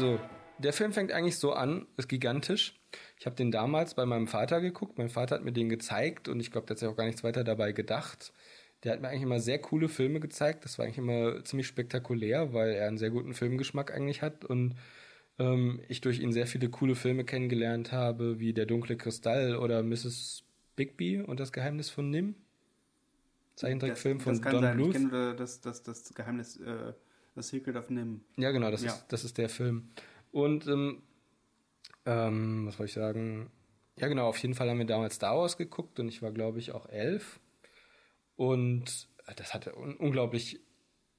Also, der Film fängt eigentlich so an, ist gigantisch. Ich habe den damals bei meinem Vater geguckt. Mein Vater hat mir den gezeigt und ich glaube, der hat sich auch gar nichts weiter dabei gedacht. Der hat mir eigentlich immer sehr coole Filme gezeigt. Das war eigentlich immer ziemlich spektakulär, weil er einen sehr guten Filmgeschmack eigentlich hat und ähm, ich durch ihn sehr viele coole Filme kennengelernt habe, wie Der dunkle Kristall oder Mrs. Bigby und das Geheimnis von Nim. Zeichentrickfilm von das Don sein. Bluth. Ich kenne das, das, das Geheimnis, äh, das Secret of Nim. Ja, genau, das, Ja. Ist, das ist der Film. Und, ähm, ähm, was wollte ich sagen? Ja, genau, auf jeden Fall haben wir damals Star Wars geguckt und ich war, glaube ich, auch elf. Und das hatte un unglaublich,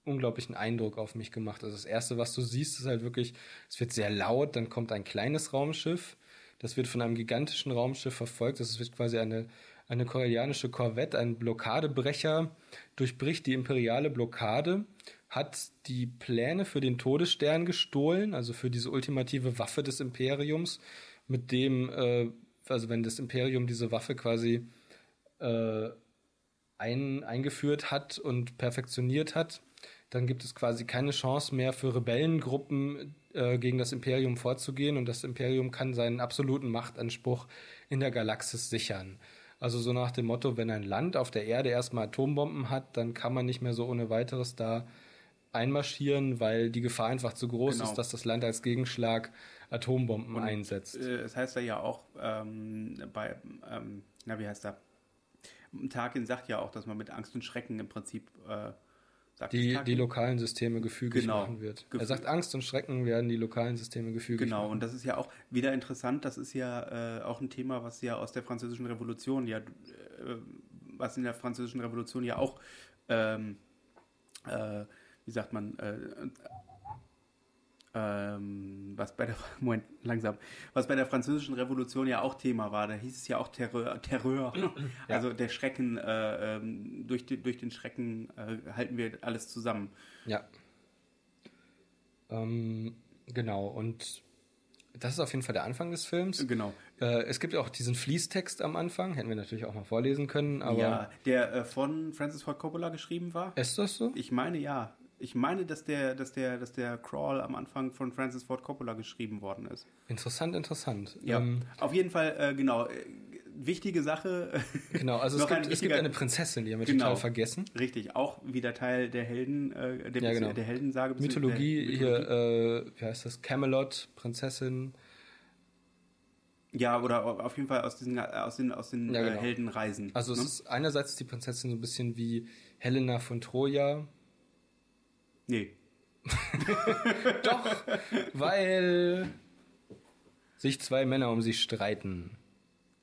unglaublichen Eindruck auf mich gemacht. Also das Erste, was du siehst, ist halt wirklich, es wird sehr laut, dann kommt ein kleines Raumschiff, das wird von einem gigantischen Raumschiff verfolgt. Das wird quasi eine, eine koreanische Korvette, ein Blockadebrecher, durchbricht die imperiale Blockade, hat die Pläne für den Todesstern gestohlen, also für diese ultimative Waffe des Imperiums, mit dem, äh, also wenn das Imperium diese Waffe quasi äh, ein, eingeführt hat und perfektioniert hat, dann gibt es quasi keine Chance mehr für Rebellengruppen äh, gegen das Imperium vorzugehen und das Imperium kann seinen absoluten Machtanspruch in der Galaxis sichern. Also so nach dem Motto, wenn ein Land auf der Erde erstmal Atombomben hat, dann kann man nicht mehr so ohne weiteres da einmarschieren, weil die Gefahr einfach zu groß Genau. ist, dass das Land als Gegenschlag Atombomben einsetzt. Äh, Es heißt ja auch ähm, bei, ähm, na wie heißt da? Tarkin sagt ja auch, dass man mit Angst und Schrecken im Prinzip äh, sagt es die, die lokalen Systeme gefügig Genau. machen wird. Gefühl- Er sagt, Angst und Schrecken werden die lokalen Systeme gefügig Genau, machen. und das ist ja auch wieder interessant, das ist ja äh, auch ein Thema, was ja aus der französischen Revolution, ja, äh, was in der französischen Revolution ja auch, ähm, äh, wie sagt man, äh, ähm, was bei der, Moment, langsam, was bei der französischen Revolution ja auch Thema war, da hieß es ja auch Terror, Terror. also der Schrecken, äh, ähm, durch, die, durch den Schrecken äh, halten wir alles zusammen. Ja. Ähm, genau, und das ist auf jeden Fall der Anfang des Films. Genau. Äh, es gibt auch diesen Fließtext am Anfang, hätten wir natürlich auch mal vorlesen können, aber ja, der äh, von Francis Ford Coppola geschrieben war. ist das so? Ich meine ja. Ich meine, dass der, dass der, dass der Crawl am Anfang von Francis Ford Coppola geschrieben worden ist. Interessant, interessant. Ja. Ähm, Auf jeden Fall, äh, genau. Äh, wichtige Sache. genau, also es gibt, es gibt eine Prinzessin, die haben wir Genau. total vergessen. Richtig, auch wieder Teil der Helden, äh, der, Ja, genau. der Heldensage. Mythologie, der Mythologie. hier, äh, wie heißt das? Camelot, Prinzessin. Ja, oder auf jeden Fall aus diesen, aus den, aus den Ja, äh, genau. Heldenreisen. Also es ne? ist einerseits ist die Prinzessin so ein bisschen wie Helena von Troja. Nee. Doch, weil sich zwei Männer um sie streiten.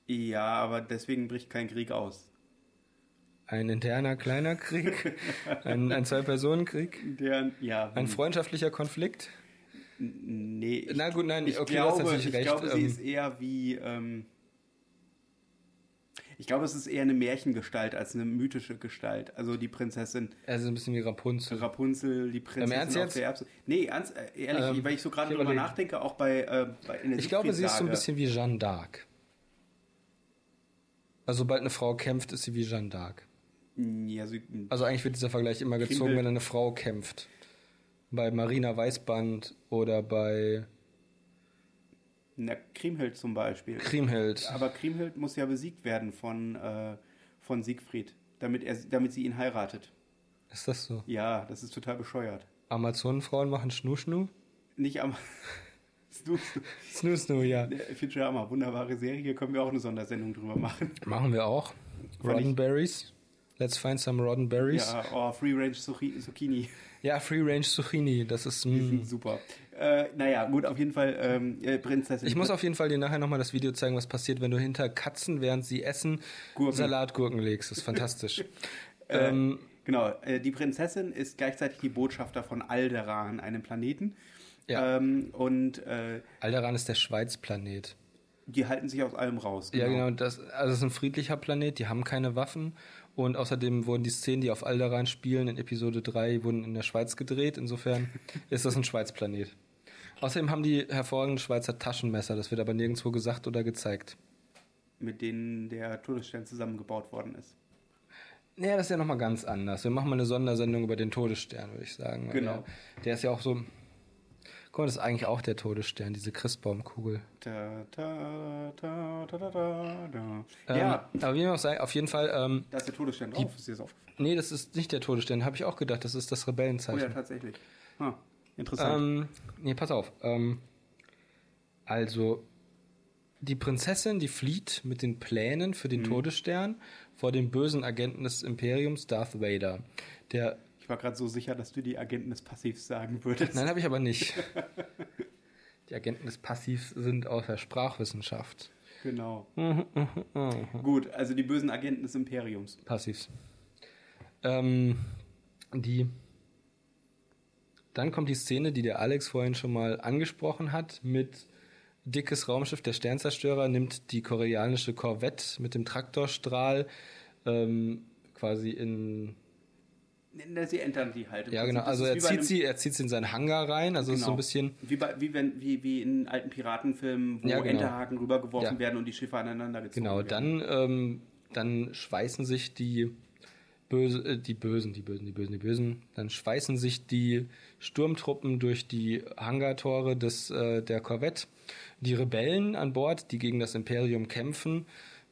Ja, aber deswegen bricht kein Krieg aus. Ein interner kleiner Krieg, ein, ein Zwei-Personen-Krieg, ja. ein freundschaftlicher Konflikt. Nee. Ich, Na gut, nein, ich okay, glaube, du hast natürlich ich recht. glaube, sie ähm, ist eher wie. Ähm, ich glaube, es ist eher eine Märchengestalt als eine mythische Gestalt. Also die Prinzessin also ein bisschen wie Rapunzel. Rapunzel, die Prinzessin auf der Erbse. Nee, ernst, äh, ehrlich, Ähm, weil ich so gerade drüber nachdenke, auch bei, äh, bei in der Ich glaube, sie ist so ein bisschen wie Jeanne d'Arc. Also sobald eine Frau kämpft, ist sie wie Jeanne d'Arc. Ja, sie, Also eigentlich wird dieser Vergleich immer gezogen, Kriemhild. wenn eine Frau kämpft. Bei Marina Weißband oder bei na, Kriemhild zum Beispiel. Kriemhild. Aber Kriemhild muss ja besiegt werden von, äh, von Siegfried, damit, er, damit sie ihn heiratet. Ist das so? Ja, das ist total bescheuert. Amazonenfrauen machen Schnu-Schnu? Nicht am. Snoo, Snoo. Snoo-Snoo, ja. Der Futurama, wunderbare Serie, können wir auch eine Sondersendung drüber machen. Machen wir auch. Roddenberries. Let's find some Roddenberries. Ja, oh, Free Range Zucchi- Zucchini. Ja, Free Range Zucchini, das ist. Mm. super. Äh, naja, gut, auf jeden Fall ähm, äh, Prinzessin. Ich muss auf jeden Fall dir nachher nochmal das Video zeigen, was passiert, wenn du hinter Katzen, während sie essen, Gurken. Salatgurken legst. Das ist fantastisch. Äh, ähm, genau, äh, die Prinzessin ist gleichzeitig die Botschafter von Alderan, einem Planeten. Ja. Ähm, und äh, Alderan ist der Schweizplanet. die halten sich aus allem raus. Ja, genau. Das, also es ist ein friedlicher Planet, die haben keine Waffen. Und außerdem wurden die Szenen, die auf Alderan spielen, in Episode 3, wurden in der Schweiz gedreht. Insofern ist das ein Schweizplanet. Außerdem haben die hervorragende Schweizer Taschenmesser. Das wird aber nirgendwo gesagt oder gezeigt. Mit denen der Todesstern zusammengebaut worden ist. Naja, das ist ja nochmal ganz anders. Wir machen mal eine Sondersendung über den Todesstern, würde ich sagen. Genau. Der, der ist ja auch so. Guck mal, das ist eigentlich auch der Todesstern, diese Christbaumkugel. Da, da, da, da, da, da. Ähm, ja, Aber wie man auch sagen, auf jeden Fall, ähm, da ist der Todesstern drauf. Ist dir das aufgefallen? nee, das ist nicht der Todesstern, habe ich auch gedacht, das ist das Oh ja, Rebellenzeichen. tatsächlich. Ah, interessant. ähm, nee, pass auf. Ähm, also, die Prinzessin, die flieht mit den Plänen für Mhm. den Todesstern vor dem bösen Agenten des Imperiums, Darth Vader. Der, ich war gerade so sicher, dass du die Agenten des Passivs sagen würdest. nein, habe ich aber nicht. die Agenten des Passivs sind aus der Sprachwissenschaft. Genau. Gut, also die bösen Agenten des Imperiums. Passivs. Ähm, die. Dann kommt die Szene, die der Alex vorhin schon mal angesprochen hat, mit dickes Raumschiff, der Sternzerstörer nimmt die koreanische Korvette mit dem Traktorstrahl ähm, quasi in. Sie entern die halt. Ja, genau. Also er zieht sie, er zieht sie in seinen Hangar rein. Also es ist so ein Genau. bisschen. Wie, bei, wie, wenn, wie, wie in alten Piratenfilmen, wo Ja, genau. Enterhaken rübergeworfen Ja. werden und die Schiffe aneinander gezogen Genau, werden. dann, ähm, dann schweißen sich die, Böse, äh, die Bösen, die Bösen, die Bösen, die Bösen, dann schweißen sich die Sturmtruppen durch die Hangartore des, äh, der Korvette. Die Rebellen an Bord, die gegen das Imperium kämpfen,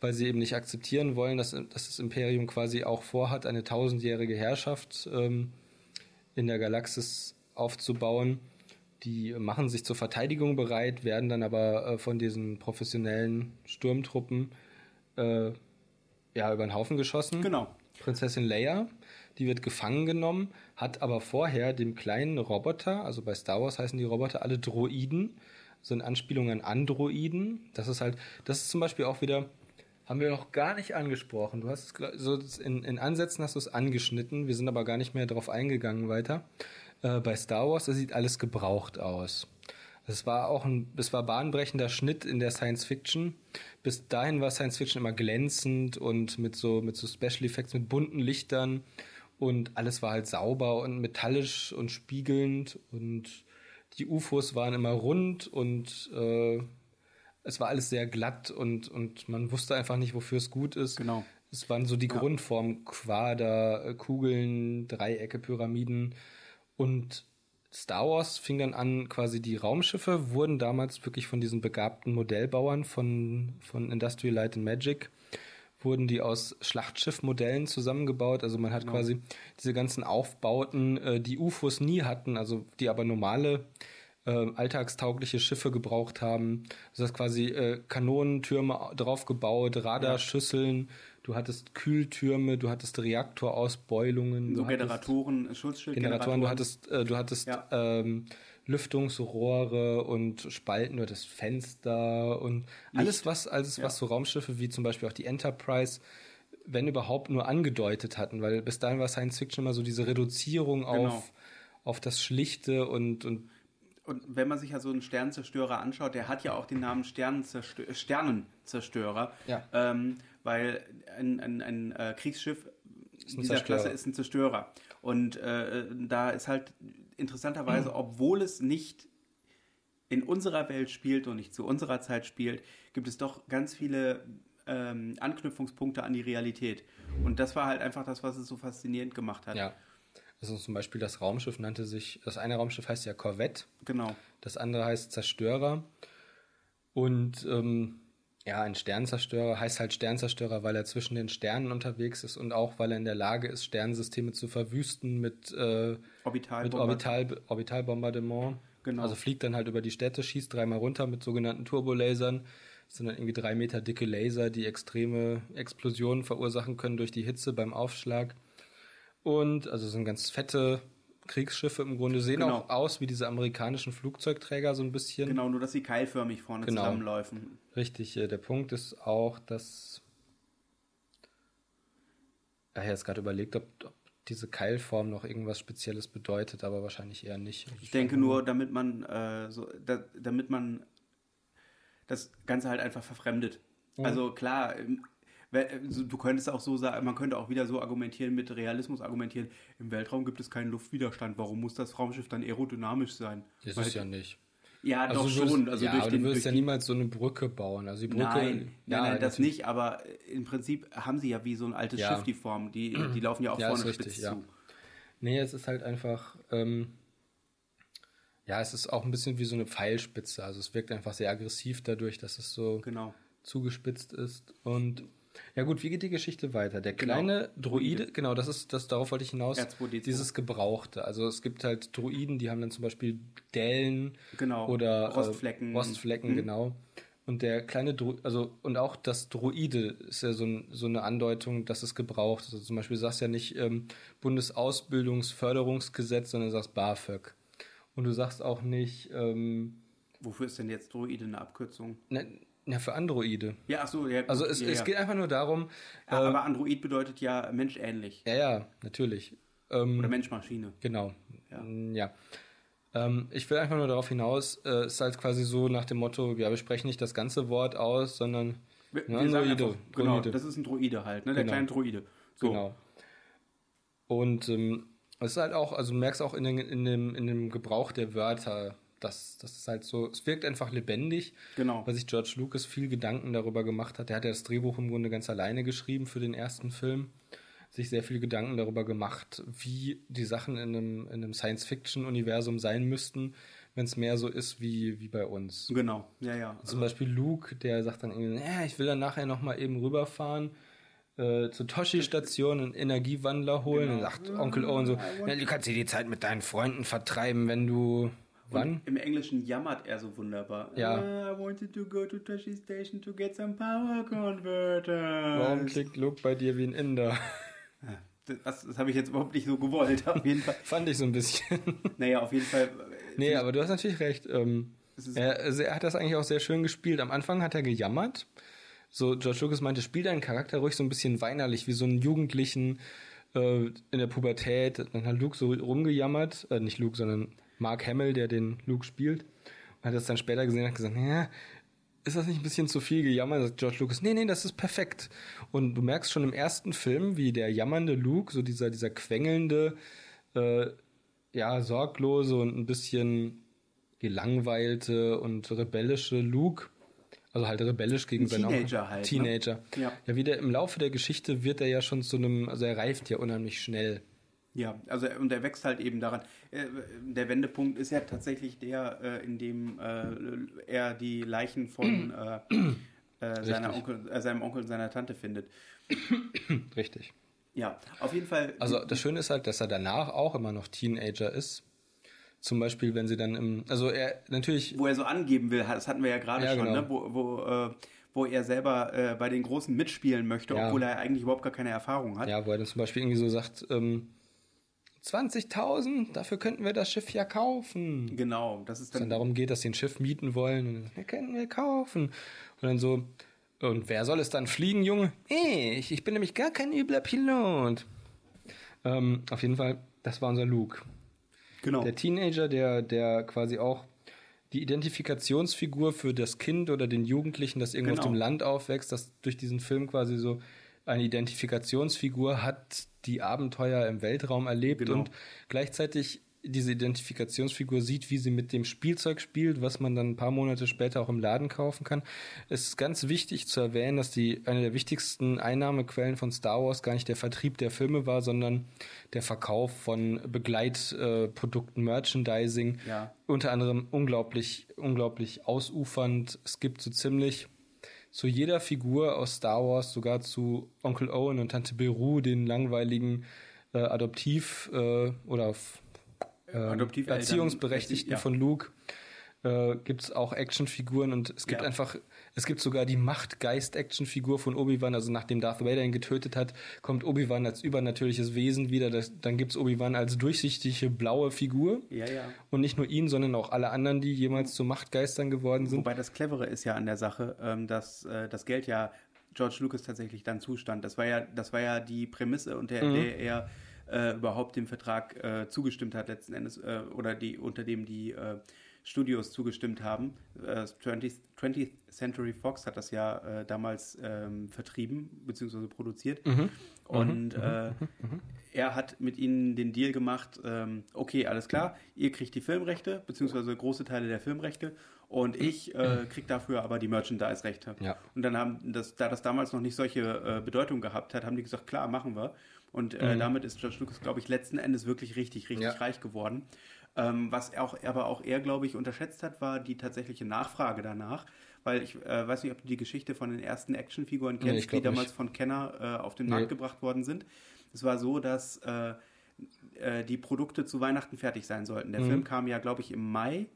weil sie eben nicht akzeptieren wollen, dass, dass das Imperium quasi auch vorhat, eine tausendjährige Herrschaft ähm, in der Galaxis aufzubauen. Die machen sich zur Verteidigung bereit, werden dann aber äh, von diesen professionellen Sturmtruppen äh, ja, über den Haufen geschossen. Genau. Prinzessin Leia, die wird gefangen genommen, hat aber vorher dem kleinen Roboter, also bei Star Wars heißen die Roboter alle Droiden, so in Anspielung an Androiden. Das ist halt, das ist zum Beispiel auch wieder, haben wir noch gar nicht angesprochen. Du hast so in, in Ansätzen hast du es angeschnitten, wir sind aber gar nicht mehr darauf eingegangen weiter. Äh, bei Star Wars, das sieht alles gebraucht aus. Es war auch ein, es war bahnbrechender Schnitt in der Science Fiction. Bis dahin war Science Fiction immer glänzend und mit so, mit so Special Effects, mit bunten Lichtern und alles war halt sauber und metallisch und spiegelnd und die UFOs waren immer rund und äh, es war alles sehr glatt und, und man wusste einfach nicht, wofür es gut ist. Genau. Es waren so die Ja. Grundformen, Quader, äh, Kugeln, Dreiecke, Pyramiden. Und Star Wars fing dann an, quasi die Raumschiffe wurden damals wirklich von diesen begabten Modellbauern von, von Industrial Light and Magic, wurden die aus Schlachtschiffmodellen zusammengebaut. Also man hat Genau. quasi diese ganzen Aufbauten, äh, die UFOs nie hatten, also die aber normale äh, alltagstaugliche Schiffe gebraucht haben. Also das quasi äh, Kanonentürme draufgebaut, Radarschüsseln, du hattest Kühltürme, du hattest Reaktorausbeulungen, So du Generatoren, Schutzschildgeneratoren. Generatoren, du hattest, äh, du hattest Ja. ähm, Lüftungsrohre und Spalten, du hattest Fenster und alles, was, alles, Ja. was so Raumschiffe wie zum Beispiel auch die Enterprise, wenn überhaupt nur angedeutet hatten, weil bis dahin war Science Fiction immer so diese Reduzierung Genau. auf, auf das Schlichte und, und Und wenn man sich ja so einen Sternenzerstörer anschaut, der hat ja auch den Namen Sternenzerstö Sternenzerstörer, Ja. ähm, weil ein, ein, ein äh, Kriegsschiff ein dieser Zerstörer. Klasse ist ein Zerstörer. Und äh, da ist halt interessanterweise, Mhm. obwohl es nicht in unserer Welt spielt und nicht zu unserer Zeit spielt, gibt es doch ganz viele ähm, Anknüpfungspunkte an die Realität. Und das war halt einfach das, was es so faszinierend gemacht hat. ja. Also zum Beispiel das Raumschiff nannte sich, das eine Raumschiff heißt ja Corvette, Genau. das andere heißt Zerstörer. Und ähm, ja, ein Sternzerstörer heißt halt Sternzerstörer, weil er zwischen den Sternen unterwegs ist und auch weil er in der Lage ist, Sternensysteme zu verwüsten mit, äh, Orbital. mit Orbital, Orbitalbombardement. Genau. Also fliegt dann halt über die Städte, schießt dreimal runter mit sogenannten Turbolasern. Das sind dann irgendwie drei Meter dicke Laser, die extreme Explosionen verursachen können durch die Hitze beim Aufschlag. Und also sind ganz fette Kriegsschiffe im Grunde, sehen Genau. auch aus wie diese amerikanischen Flugzeugträger so ein bisschen. Genau, nur dass sie keilförmig vorne Genau. zusammenläufen. Richtig, äh, der Punkt ist auch, dass. Ja, ich habe jetzt gerade überlegt, ob, ob diese Keilform noch irgendwas Spezielles bedeutet, aber wahrscheinlich eher nicht. Ich denke nur, damit man äh, so, da, damit man das Ganze halt einfach verfremdet. Also klar, also du könntest auch so sagen, man könnte auch wieder so argumentieren, mit Realismus argumentieren, im Weltraum gibt es keinen Luftwiderstand, warum muss das Raumschiff dann aerodynamisch sein? Das Weil- ist ja nicht. ja, Also doch schon. Also ja, durch aber den, du würdest ja niemals so eine Brücke bauen. Also die Brücke. Nein, ja, nein, nein, das natürlich. nicht, aber im Prinzip haben sie ja wie so ein altes Ja. Schiff die Form. Die, die laufen ja auch Ja, vorne richtig, spitz ja. zu. Nee, es ist halt einfach. Ähm, ja, es ist auch ein bisschen wie so eine Pfeilspitze. Also es wirkt einfach sehr aggressiv dadurch, dass es so Genau. zugespitzt ist. Und ja gut, wie geht die Geschichte weiter? Der Genau. kleine Droide, genau, das ist, das darauf wollte ich hinaus, R2D2. dieses Gebrauchte. Also es gibt halt Droiden, die haben dann zum Beispiel Dellen Genau. oder Rostflecken. Äh, Rostflecken, Mhm. genau. Und der kleine Dro also und auch das Droide ist ja so, ein, so eine Andeutung, dass es gebraucht ist. Also zum Beispiel sagst du ja nicht ähm, Bundesausbildungsförderungsgesetz, sondern du sagst BAföG. Und du sagst auch nicht, ähm, Wofür ist denn jetzt Droide eine Abkürzung? na, na, für Androide. Ja, ach so, ja. Also es, ja, es ja. geht einfach nur darum, Ja, äh, aber Android bedeutet ja menschähnlich. ja, ja, natürlich. Ähm, Oder Mensch-Maschine. Genau. Ja. Mm, Ja. Ähm, ich will einfach nur darauf hinaus, äh, es ist halt quasi so nach dem Motto, ja, wir sprechen nicht das ganze Wort aus, sondern Wir, Ja, wir sagen Droide, einfach, genau, Droide. das ist ein Droide halt, ne? Der Genau. kleine Droide. So. genau. Und ähm, es ist halt auch, also du merkst auch in, den, in, dem, in dem Gebrauch der Wörter, dass das ist halt so, es wirkt einfach lebendig, Genau. weil sich George Lucas viel Gedanken darüber gemacht hat. Er hat ja das Drehbuch im Grunde ganz alleine geschrieben für den ersten Film. Sich sehr viel Gedanken darüber gemacht, wie die Sachen in einem, in einem Science-Fiction-Universum sein müssten, wenn es mehr so ist wie, wie bei uns. Genau. Ja, ja. Zum Beispiel Luke, der sagt dann irgendwie, ja, ich will dann nachher nochmal eben rüberfahren äh, zur Toshi-Station einen Energiewandler holen. Genau. Und sagt Onkel Owen so, ja, du kannst dir die Zeit mit deinen Freunden vertreiben, wenn du... Wann? Im Englischen jammert er so wunderbar. Ja. Ah, I wanted to go to Toshi Station to get some power converter. Warum klingt Luke bei dir wie ein Inder? Das, das habe ich jetzt überhaupt nicht so gewollt. Auf jeden Fall. Fand ich so ein bisschen. Naja, auf jeden Fall. äh, nee, aber du hast natürlich recht. Ähm, er, also er hat das eigentlich auch sehr schön gespielt. Am Anfang hat er gejammert. So, George Lucas meinte, spiel deinen Charakter ruhig so ein bisschen weinerlich, wie so einen Jugendlichen äh, in der Pubertät. Dann hat Luke so rumgejammert. Äh, nicht Luke, sondern Mark Hamill, der den Luke spielt. Und hat das dann später gesehen und hat gesagt, ja, ist das nicht ein bisschen zu viel gejammert? Sagt George Lucas, nee, nee, das ist perfekt. Und du merkst schon im ersten Film, wie der jammernde Luke, so dieser, dieser quengelnde, äh, ja, sorglose und ein bisschen gelangweilte und rebellische Luke, also halt rebellisch gegen Ein seinen Teenager halt, ne? Teenager. Ja. ja, wieder im Laufe der Geschichte wird er ja schon zu einem, also er reift ja unheimlich schnell. Ja, also und er wächst halt eben daran. Äh, Der Wendepunkt ist ja tatsächlich der, äh, in dem äh, er die Leichen von äh, seiner. Onkel, seinem Onkel und seiner Tante findet. Richtig. Ja, auf jeden Fall. Also das Schöne ist halt, dass er danach auch immer noch Teenager ist. Zum Beispiel, wenn sie dann im, also er natürlich, wo er so angeben will, das hatten wir ja gerade Ja, schon, genau. ne? wo, wo, äh, wo er selber äh, bei den Großen mitspielen möchte, Ja. obwohl er eigentlich überhaupt gar keine Erfahrung hat. ja, wo er dann zum Beispiel irgendwie so sagt, ähm, 20.000, dafür könnten wir das Schiff ja kaufen. Genau, das ist es dann dann. darum geht, dass sie ein Schiff mieten wollen. Und wir können wir kaufen. Und dann so, und wer soll es dann fliegen, Junge? Ich, ich bin nämlich gar kein übler Pilot. Ähm, auf jeden Fall, das war unser Luke. Genau. Der Teenager, der, der quasi auch die Identifikationsfigur für das Kind oder den Jugendlichen, das irgendwo Genau. auf dem Land aufwächst, das durch diesen Film quasi so eine Identifikationsfigur hat, die Abenteuer im Weltraum erlebt Genau. und gleichzeitig diese Identifikationsfigur sieht, wie sie mit dem Spielzeug spielt, was man dann ein paar Monate später auch im Laden kaufen kann. Es ist ganz wichtig zu erwähnen, dass die eine der wichtigsten Einnahmequellen von Star Wars gar nicht der Vertrieb der Filme war, sondern der Verkauf von Begleitprodukten, Merchandising. Ja. Unter anderem unglaublich, unglaublich ausufernd. Es gibt so ziemlich zu jeder Figur aus Star Wars, sogar zu Onkel Owen und Tante Beru, den langweiligen äh, Adoptiv- äh, oder äh, Adoptiveltern, Erziehungsberechtigten ja. von Luke äh, gibt es auch Actionfiguren und es gibt Ja. einfach, es gibt sogar die Machtgeist-Actionfigur von Obi-Wan, also nachdem Darth Vader ihn getötet hat, kommt Obi-Wan als übernatürliches Wesen wieder. Das, dann gibt es Obi-Wan als durchsichtige blaue Figur. Ja, ja. Und nicht nur ihn, sondern auch alle anderen, die jemals zu Machtgeistern geworden sind. Wobei das Clevere ist ja an der Sache, ähm, dass äh, das Geld ja George Lucas tatsächlich dann zustand. Das war ja, das war ja die Prämisse, unter Mhm. der er äh, überhaupt dem Vertrag äh, zugestimmt hat letzten Endes äh, oder die unter dem die äh, Studios zugestimmt haben. Äh, 20th, 20th Century Fox hat das ja äh, damals ähm, vertrieben bzw. produziert. Mhm. Und äh, er hat mit ihnen den Deal gemacht, ähm, okay, alles klar, ihr kriegt die Filmrechte, beziehungsweise große Teile der Filmrechte und ich äh, krieg dafür aber die Merchandise-Rechte. Ja. Und dann haben, das, da das damals noch nicht solche äh, Bedeutung gehabt hat, haben die gesagt, klar, machen wir. Und äh, damit ist George Lucas, glaube ich, letzten Endes wirklich richtig, richtig Ja. reich geworden. Ähm, was auch, aber auch er, glaube ich, unterschätzt hat, war die tatsächliche Nachfrage danach. Weil ich äh, weiß nicht, ob du die Geschichte von den ersten Actionfiguren kennst, Nee, die damals nicht. von Kenner äh, auf den Nee. Markt gebracht worden sind. Es war so, dass äh, äh, die Produkte zu Weihnachten fertig sein sollten. Der Mhm. Film kam ja, glaube ich, im Mai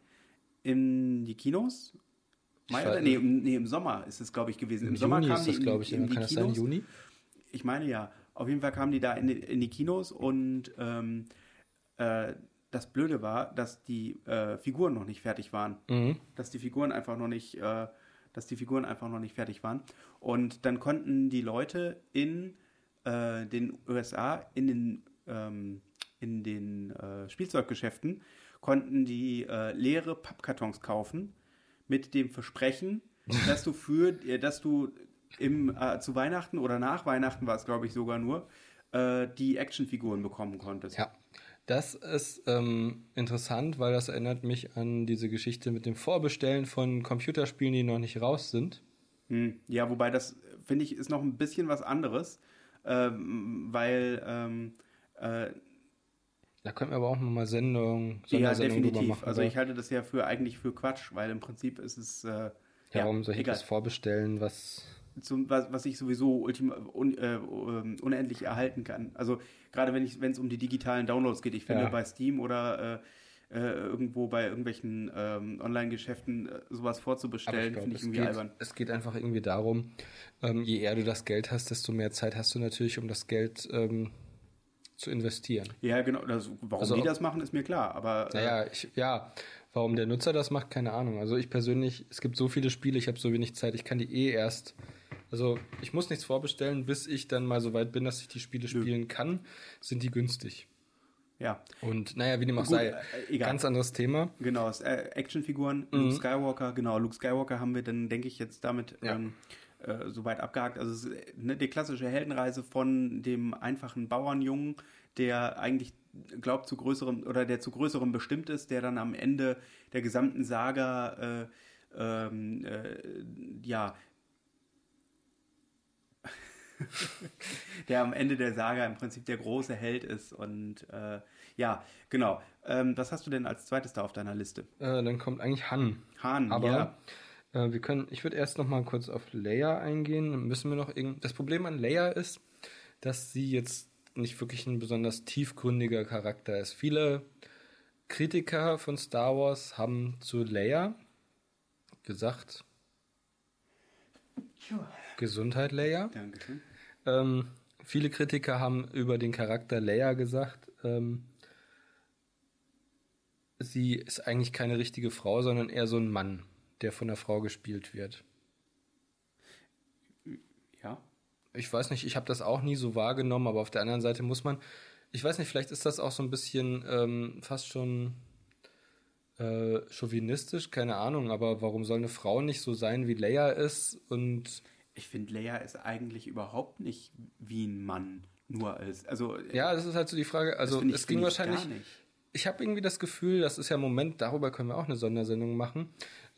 in die Kinos. Mai oder? Nee, nee, im Sommer ist es, glaube ich, gewesen. Im, Im Sommer Juni kam ist die das, in, glaube ich. in die Kann das sein, Kinos. Juni? Ich meine ja. Auf jeden Fall kamen die da in die, in die Kinos und ähm, äh, das Blöde war, dass die äh, Figuren noch nicht fertig waren. Mhm. Dass die Figuren einfach noch nicht, äh, dass die Figuren einfach noch nicht fertig waren. Und dann konnten die Leute in äh, den USA, in den, ähm, in den äh, Spielzeuggeschäften, konnten die äh, leere Pappkartons kaufen mit dem Versprechen, dass du für, äh, dass du im, zu Weihnachten oder nach Weihnachten war es, glaube ich, sogar nur, die Actionfiguren bekommen konntest. Ja, das ist ähm, interessant, weil das erinnert mich an diese Geschichte mit dem Vorbestellen von Computerspielen, die noch nicht raus sind. Hm, Ja, wobei das, finde ich, ist noch ein bisschen was anderes, ähm, weil ähm, äh, Da könnten wir aber auch mal Sendung, ja, Sondersendung definitiv. machen. Also ich halte das ja für eigentlich für Quatsch, weil im Prinzip ist es äh, ja, warum soll ich das vorbestellen, was zum, was, was ich sowieso ultima, un, äh, ähm, unendlich erhalten kann. Also gerade wenn ich, wenn es um die digitalen Downloads geht, ich finde Ja. bei Steam oder äh, äh, irgendwo bei irgendwelchen ähm, Online-Geschäften äh, sowas vorzubestellen, finde ich irgendwie geht, albern. Es geht einfach irgendwie darum, ähm, je eher du das Geld hast, desto mehr Zeit hast du natürlich, um das Geld ähm, zu investieren. Ja, genau. Das, warum Also die das machen, ist mir klar. Aber äh, Naja, ich, ja, warum der Nutzer das macht, keine Ahnung. Also ich persönlich, es gibt so viele Spiele, ich habe so wenig Zeit, ich kann die eh erst. Also ich muss nichts vorbestellen, bis ich dann mal so weit bin, dass ich die Spiele spielen kann, sind die günstig. ja, Und naja, wie dem auch Gut, sei, äh, egal. ganz anderes Thema. genau. Äh, Actionfiguren, Mhm. Luke Skywalker, genau. Luke Skywalker haben wir dann, denke ich, jetzt damit Ja. ähm, äh, soweit abgehakt. Also es ist ne, die klassische Heldenreise von dem einfachen Bauernjungen, der eigentlich glaubt zu größerem oder der zu größerem bestimmt ist, der dann am Ende der gesamten Saga äh, ähm, äh, ja der am Ende der Saga im Prinzip der große Held ist und äh, ja, genau. Ähm, was hast du denn als zweites da auf deiner Liste? Äh, dann kommt eigentlich Han. Hahn, Aber ja. äh, wir können, ich würde erst noch mal kurz auf Leia eingehen. Dann Müssen wir noch irgend, das Problem an Leia ist, dass sie jetzt nicht wirklich ein besonders tiefgründiger Charakter ist. Viele Kritiker von Star Wars haben zu Leia gesagt, Gesundheit Leia. Dankeschön. Ähm, viele Kritiker haben über den Charakter Leia gesagt, ähm, sie ist eigentlich keine richtige Frau, sondern eher so ein Mann, der von der Frau gespielt wird. Ja. Ich weiß nicht, ich habe das auch nie so wahrgenommen, aber auf der anderen Seite muss man, ich weiß nicht, vielleicht ist das auch so ein bisschen ähm, fast schon äh, chauvinistisch, keine Ahnung, aber warum soll eine Frau nicht so sein, wie Leia ist und Ich finde, Leia ist eigentlich überhaupt nicht wie ein Mann. Nur als, also ja, das ist halt so die Frage, also ich- es ging wahrscheinlich gar nicht. Ich habe irgendwie das Gefühl, das ist ja im Moment, darüber können wir auch eine Sondersendung machen.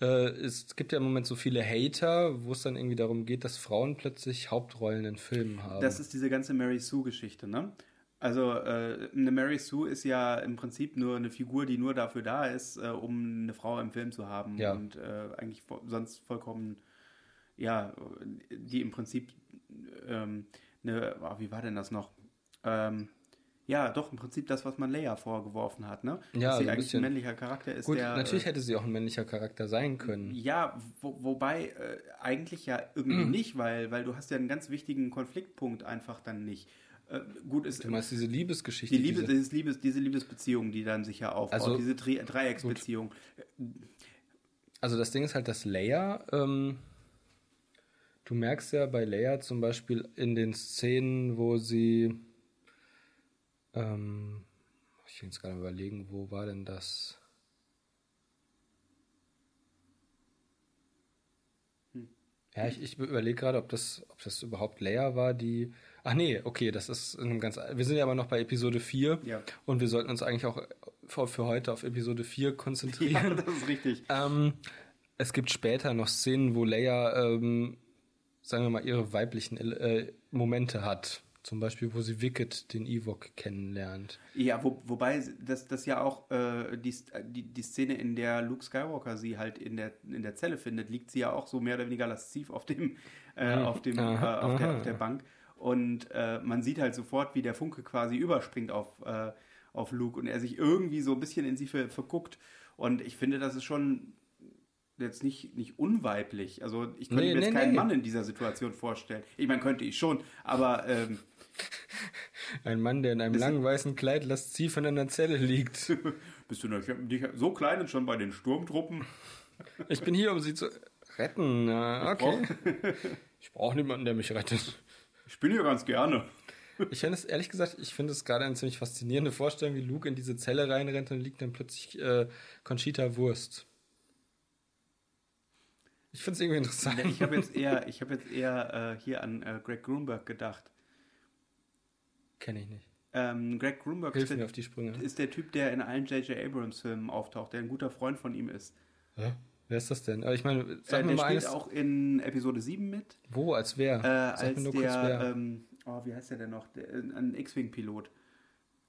Äh, es gibt ja im Moment so viele Hater, wo es dann irgendwie darum geht, dass Frauen plötzlich Hauptrollen in Filmen haben. Das ist diese ganze Mary Sue-Geschichte, ne? Also äh, eine Mary Sue ist ja im Prinzip nur eine Figur, die nur dafür da ist, äh, um eine Frau im Film zu haben Ja. und äh, eigentlich vo sonst vollkommen, ja, die im Prinzip ähm, eine, ah, wie war denn das noch? Ähm, ja, doch im Prinzip das, was man Leia vorgeworfen hat, ne? Ja, Dass sie so ein eigentlich bisschen. ein männlicher Charakter ist, Gut, der natürlich äh, hätte sie auch ein männlicher Charakter sein können. ja, wo, wobei äh, eigentlich ja irgendwie nicht, weil, weil du hast ja einen ganz wichtigen Konfliktpunkt einfach dann nicht. Äh, gut, ist Du meinst diese Liebesgeschichte? die Liebe, diese, dieses Liebes, diese Liebesbeziehung, die dann sich ja aufbaut, Also- diese Dre Dreiecksbeziehung. also das Ding ist halt, dass Leia, ähm, du merkst ja bei Leia zum Beispiel in den Szenen, wo sie, ähm, ich will jetzt gerade überlegen, wo war denn das? Ja, ich, ich überlege gerade, ob das, ob das überhaupt Leia war, die. Ach nee, okay, das ist in einem ganz. Wir sind ja aber noch bei Episode 4 Ja. und wir sollten uns eigentlich auch für, für heute auf Episode 4 konzentrieren. Ja, das ist richtig. Ähm, es gibt später noch Szenen, wo Leia, ähm, sagen wir mal, ihre weiblichen äh, Momente hat. Zum Beispiel, wo sie Wicked, den Ewok, kennenlernt. Ja, wo, wobei das, das ja auch äh, die, die, die Szene, in der Luke Skywalker sie halt in der, in der Zelle findet, liegt sie ja auch so mehr oder weniger lasziv auf dem, äh, auf, dem äh, auf, der, auf der Bank. Und äh, man sieht halt sofort, wie der Funke quasi überspringt auf, äh, auf Luke und er sich irgendwie so ein bisschen in sie ver verguckt. Und ich finde, das ist schon jetzt nicht, nicht unweiblich. Also ich könnte nee, mir jetzt nee, keinen nee. Mann in dieser Situation vorstellen. Ich meine, könnte ich schon, aber... Ähm, Ein Mann, der in einem langen weißen Kleid lasziv in einer Zelle liegt. Bist du noch so klein und schon bei den Sturmtruppen? Ich bin hier, um sie zu retten. okay. Ich brauche brauch niemanden, der mich rettet. Ich bin hier ganz gerne. Ich finde es, ehrlich gesagt, ich finde es gerade eine ziemlich faszinierende Vorstellung, wie Luke in diese Zelle reinrennt und liegt dann plötzlich äh, Conchita Wurst. Ich finde es irgendwie interessant. Ich habe jetzt eher, ich hab jetzt eher äh, hier an äh, Greg Grunberg gedacht. Kenne ich nicht. Ähm, Greg Grunberg ist der, ist der, Typ, der in allen J.J. Abrams-Filmen auftaucht, der ein guter Freund von ihm ist. Ja? Wer ist das denn? Ich meine, sag äh, mir mal spielt eines. auch in Episode 7 mit. Wo? Als wer? Äh, als der, wer. Ähm, oh, wie heißt der denn noch? Der, ein X-Wing-Pilot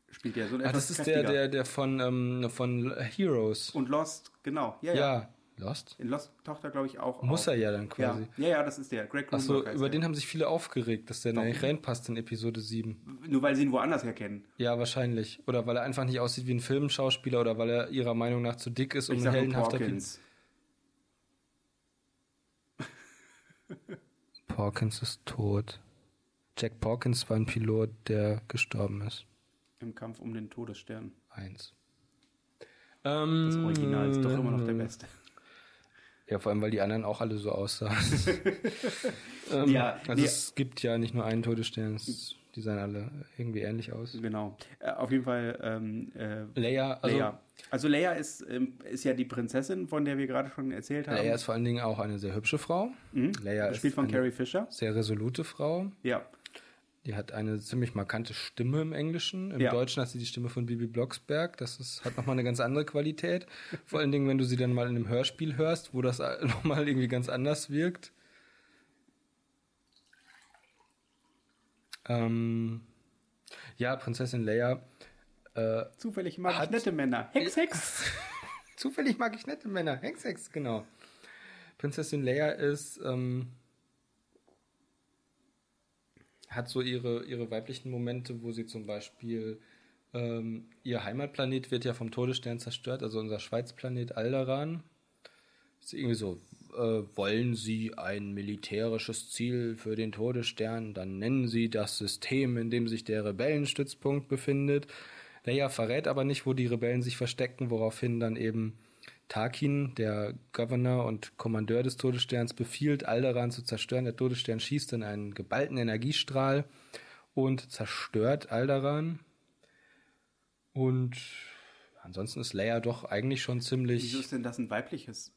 spielt der. So ah, das ist der, der, der von, ähm, von Heroes. Und Lost, genau. Ja, ja. ja. Lost? In Lost taucht er, glaube ich, auch Muss auf. er ja dann quasi. Ja, ja, ja das ist der. Greg Achso, über der. den haben sich viele aufgeregt, dass der nicht reinpasst in Episode 7. Nur weil sie ihn woanders herkennen. Ja, wahrscheinlich. Oder weil er einfach nicht aussieht wie ein Filmschauspieler oder weil er ihrer Meinung nach zu dick ist, um ich ein heldenhafter Prinz. Porkins ist tot. Jack Porkins war ein Pilot, der gestorben ist. Im Kampf um den Todesstern. Eins. das Original ist doch immer noch der beste. Ja, vor allem, weil die anderen auch alle so aussahen. ähm, ja, also nee. es gibt ja nicht nur einen Todesstern, es, die sahen alle irgendwie ähnlich aus. Genau. Äh, auf jeden Fall ähm, äh, Leia, also, Leia. Also Leia ist, ähm, ist ja die Prinzessin, von der wir gerade schon erzählt haben. Leia ist vor allen Dingen auch eine sehr hübsche Frau. Mhm. Leia Spielt ist von Carrie Fisher. Sehr resolute Frau. Ja. Die hat eine ziemlich markante Stimme im Englischen. Im ja. Deutschen hat sie die Stimme von Bibi Blocksberg. Das ist, hat nochmal eine ganz andere Qualität. Vor allen Dingen, wenn du sie dann mal in einem Hörspiel hörst, wo das nochmal irgendwie ganz anders wirkt. Ähm, ja, Prinzessin Leia. Äh, Zufällig mag ich nette Männer. Hex, Hex. Zufällig mag ich nette Männer. Hex, Hex, genau. Prinzessin Leia ist ähm, hat so ihre, ihre weiblichen Momente, wo sie zum Beispiel ähm, ihr Heimatplanet wird ja vom Todesstern zerstört, also unser Schweizplanet Alderan. Ist irgendwie so, äh, wollen Sie ein militärisches Ziel für den Todesstern, dann nennen Sie das System, in dem sich der Rebellenstützpunkt befindet. Leia verrät aber nicht, wo die Rebellen sich verstecken, woraufhin dann eben Tarkin, der Governor und Kommandeur des Todessterns, befiehlt, Alderan zu zerstören. Der Todesstern schießt in einen geballten Energiestrahl und zerstört Alderan. Und ansonsten ist Leia doch eigentlich schon ziemlich. Wieso ist denn das ein weibliches?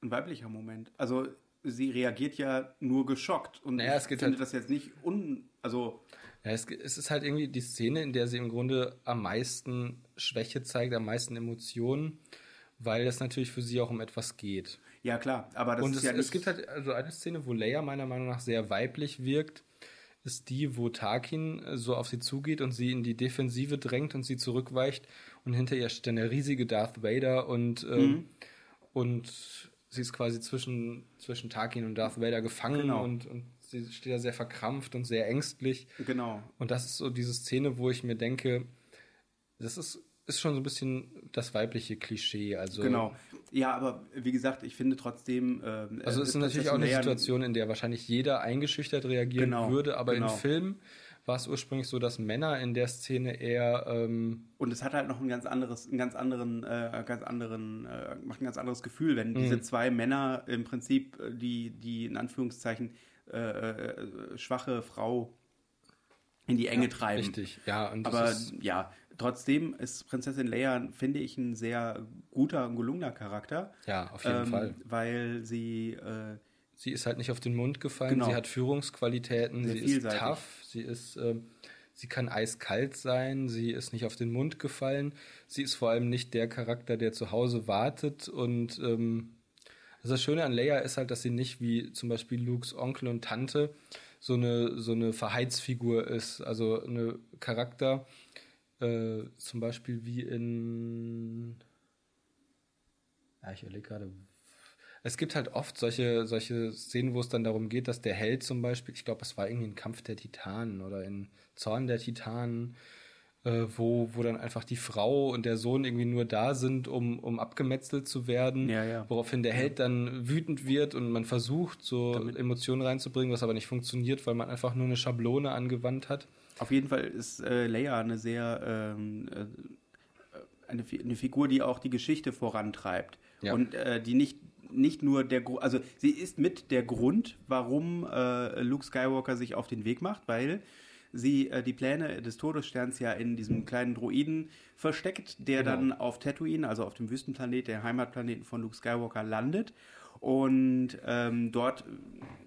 Ein weiblicher Moment. Also sie reagiert ja nur geschockt und naja, es geht finde halt, das jetzt nicht un. Also ja, es, es, ist halt irgendwie die Szene, in der sie im Grunde am meisten Schwäche zeigt, am meisten Emotionen, weil es natürlich für sie auch um etwas geht. Ja, klar, aber das Und ist es, ja es gibt halt also eine Szene, wo Leia meiner Meinung nach sehr weiblich wirkt, ist die, wo Tarkin so auf sie zugeht und sie in die Defensive drängt und sie zurückweicht und hinter ihr steht eine riesige Darth Vader und, ähm, mhm. und sie ist quasi zwischen, zwischen Tarkin und Darth Vader gefangen genau. und, und sie steht da sehr verkrampft und sehr ängstlich. Genau. Und das ist so diese Szene, wo ich mir denke, das ist, ist schon so ein bisschen das weibliche Klischee. Also, genau. Ja, aber wie gesagt, ich finde trotzdem. Äh, also es ist natürlich auch eine Situation, in der wahrscheinlich jeder eingeschüchtert reagieren genau, würde, aber genau. in Filmen war es ursprünglich so, dass Männer in der Szene eher ähm und es hat halt noch ein ganz anderes, einen ganz anderen, äh, ganz anderen, äh, macht ein ganz anderes Gefühl, wenn mhm. diese zwei Männer im Prinzip äh, die, die in Anführungszeichen äh, äh, schwache Frau in die Enge ja, treiben. Richtig, ja. Aber ja, trotzdem ist Prinzessin Leia, finde ich, ein sehr guter und gelungener Charakter. Ja, auf jeden ähm, Fall. Weil sie. Äh, sie ist halt nicht auf den Mund gefallen, genau. sie hat Führungsqualitäten, sehr sie vielseitig. ist tough, sie ist. Äh, sie kann eiskalt sein, sie ist nicht auf den Mund gefallen, sie ist vor allem nicht der Charakter, der zu Hause wartet und ähm, also das Schöne an Leia ist halt, dass sie nicht wie zum Beispiel Lukes Onkel und Tante so eine, so eine Verheizfigur ist. Also eine Charakter, äh, zum Beispiel wie in. Ja, ich überlege gerade. Es gibt halt oft solche, solche Szenen, wo es dann darum geht, dass der Held zum Beispiel, ich glaube, es war irgendwie ein Kampf der Titanen oder in Zorn der Titanen, äh, wo, wo dann einfach die Frau und der Sohn irgendwie nur da sind, um, um abgemetzelt zu werden. Ja, ja. Woraufhin der Held dann wütend wird und man versucht, so Damit- Emotionen reinzubringen, was aber nicht funktioniert, weil man einfach nur eine Schablone angewandt hat. Auf jeden Fall ist äh, Leia eine sehr ähm, äh, eine, eine Figur, die auch die Geschichte vorantreibt Ja. und äh, die nicht nicht nur der Gru- also sie ist mit der Grund, warum äh, Luke Skywalker sich auf den Weg macht, weil sie äh, die Pläne des Todessterns ja in diesem kleinen Droiden versteckt, der Genau. dann auf Tatooine, also auf dem Wüstenplanet, der Heimatplaneten von Luke Skywalker landet und ähm, dort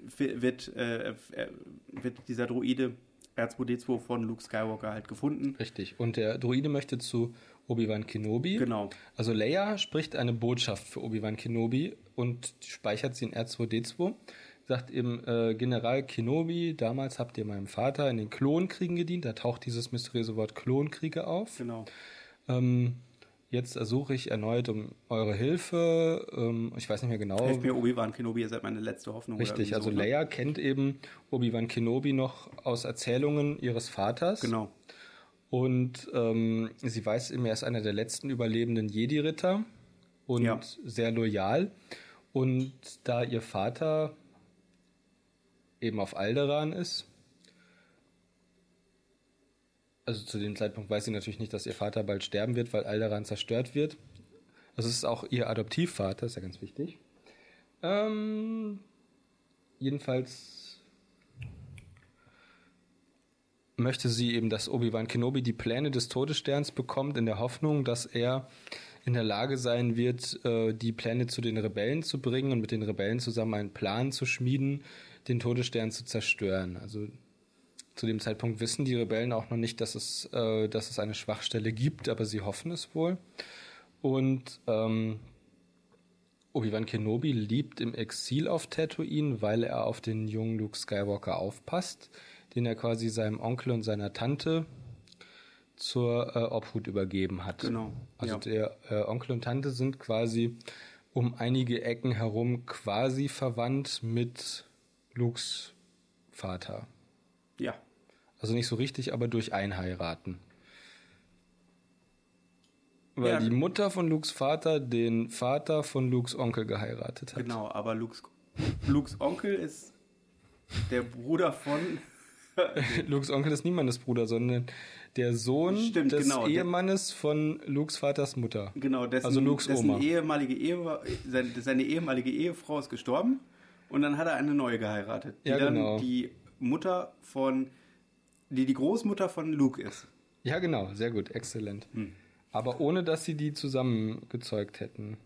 fi- wird, äh, äh, wird dieser Droide R2D2 von Luke Skywalker halt gefunden. Richtig. Und der Druide möchte zu Obi-Wan Kenobi. Genau. Also Leia spricht eine Botschaft für Obi-Wan Kenobi und speichert sie in R2D2. Sagt eben, äh, General Kenobi, damals habt ihr meinem Vater in den Klonkriegen gedient. Da taucht dieses mysteriöse Wort Klonkriege auf. Genau. Ähm, jetzt ersuche ich erneut um eure Hilfe. Ähm, ich weiß nicht mehr genau. Helft mir Obi-Wan Kenobi, ihr seid meine letzte Hoffnung. Richtig, also so, ne? Leia kennt eben Obi-Wan Kenobi noch aus Erzählungen ihres Vaters. Genau. Und ähm, sie weiß eben, er ist einer der letzten überlebenden Jedi-Ritter und Ja. sehr loyal. Und da ihr Vater eben auf Alderaan ist, also zu dem Zeitpunkt weiß sie natürlich nicht, dass ihr Vater bald sterben wird, weil Alderaan zerstört wird. Also es ist auch ihr Adoptivvater, ist ja ganz wichtig. Ähm, jedenfalls möchte sie eben, dass Obi-Wan Kenobi die Pläne des Todessterns bekommt, in der Hoffnung, dass er in der Lage sein wird, äh, die Pläne zu den Rebellen zu bringen und mit den Rebellen zusammen einen Plan zu schmieden, den Todesstern zu zerstören. Also zu dem Zeitpunkt wissen die Rebellen auch noch nicht, dass es, äh, dass es eine Schwachstelle gibt, aber sie hoffen es wohl. Und ähm, Obi-Wan Kenobi lebt im Exil auf Tatooine, weil er auf den jungen Luke Skywalker aufpasst, den er quasi seinem Onkel und seiner Tante zur äh, Obhut übergeben hat. Genau, Also ja. der äh, Onkel und Tante sind quasi um einige Ecken herum quasi verwandt mit Lukes Vater. Also nicht so richtig, aber durch Einheiraten. Weil Ja. die Mutter von Lukes Vater den Vater von Lukes Onkel geheiratet hat. Genau, aber Lukes, Lukes Onkel ist der Bruder von. Lukes Onkel ist niemandes Bruder, sondern der Sohn Stimmt, des genau, der- Ehemannes von Lukes Vaters Mutter. Genau, dessen, Also Lukes dessen Oma. ehemalige Ehe, seine, seine ehemalige Ehefrau ist gestorben und dann hat er eine neue geheiratet, die Ja, dann genau. die Mutter von, die die Großmutter von Luke ist. Ja, genau, sehr gut, exzellent. Hm. Aber ohne, dass sie die zusammen gezeugt hätten.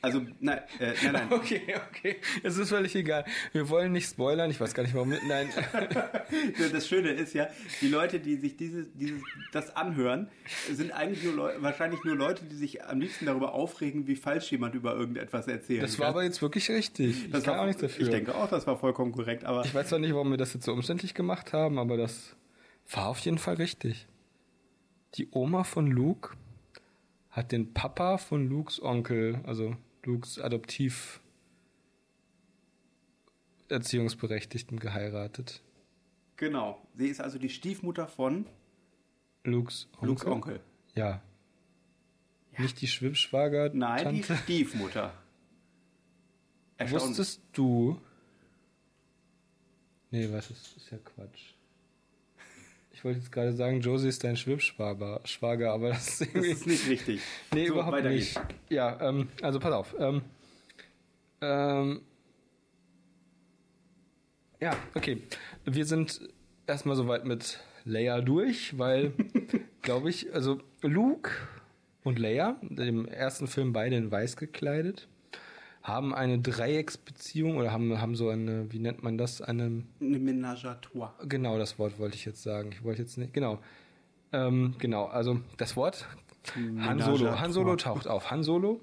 Also, nein, äh, nein, nein. Okay, okay. Es ist völlig egal. Wir wollen nicht spoilern. Ich weiß gar nicht, warum. Nein. Das Schöne ist ja, die Leute, die sich dieses, dieses, das anhören, sind eigentlich nur Leu wahrscheinlich nur Leute, die sich am liebsten darüber aufregen, wie falsch jemand über irgendetwas erzählt. Das war aber jetzt wirklich richtig. Ich Das kann war, auch nichts dafür. Ich denke auch, das war vollkommen korrekt, aber Ich weiß zwar nicht, warum wir das jetzt so umständlich gemacht haben, aber das war auf jeden Fall richtig. Die Oma von Luke hat den Papa von Lukes Onkel, also Lukes Adoptiv Erziehungsberechtigten geheiratet. genau. Sie ist also die Stiefmutter von Lukes Onkel. Lukes Onkel. Ja. Nicht die Schwimmschwager. Nein, die. Stiefmutter. Wusstest du. Nee, was ist, ist ja Quatsch. Ich wollte jetzt gerade sagen, Josie ist dein Schwimmschwager, Schwager, aber das ist Das ist nicht richtig. nee, So, überhaupt nicht. geht's. Ja, ähm, also pass auf. Ähm, ähm, ja, okay. Wir sind erstmal soweit mit Leia durch, weil, glaube ich, also Luke und Leia, im ersten Film beide in weiß gekleidet, haben eine Dreiecksbeziehung oder haben, haben so eine, wie nennt man das, eine Eine Ménage à trois. Genau, das Wort wollte ich jetzt sagen. Ich wollte jetzt nicht. Genau. Ähm, genau, also das Wort Han Ménage Solo. à Han Solo taucht auf. Han Solo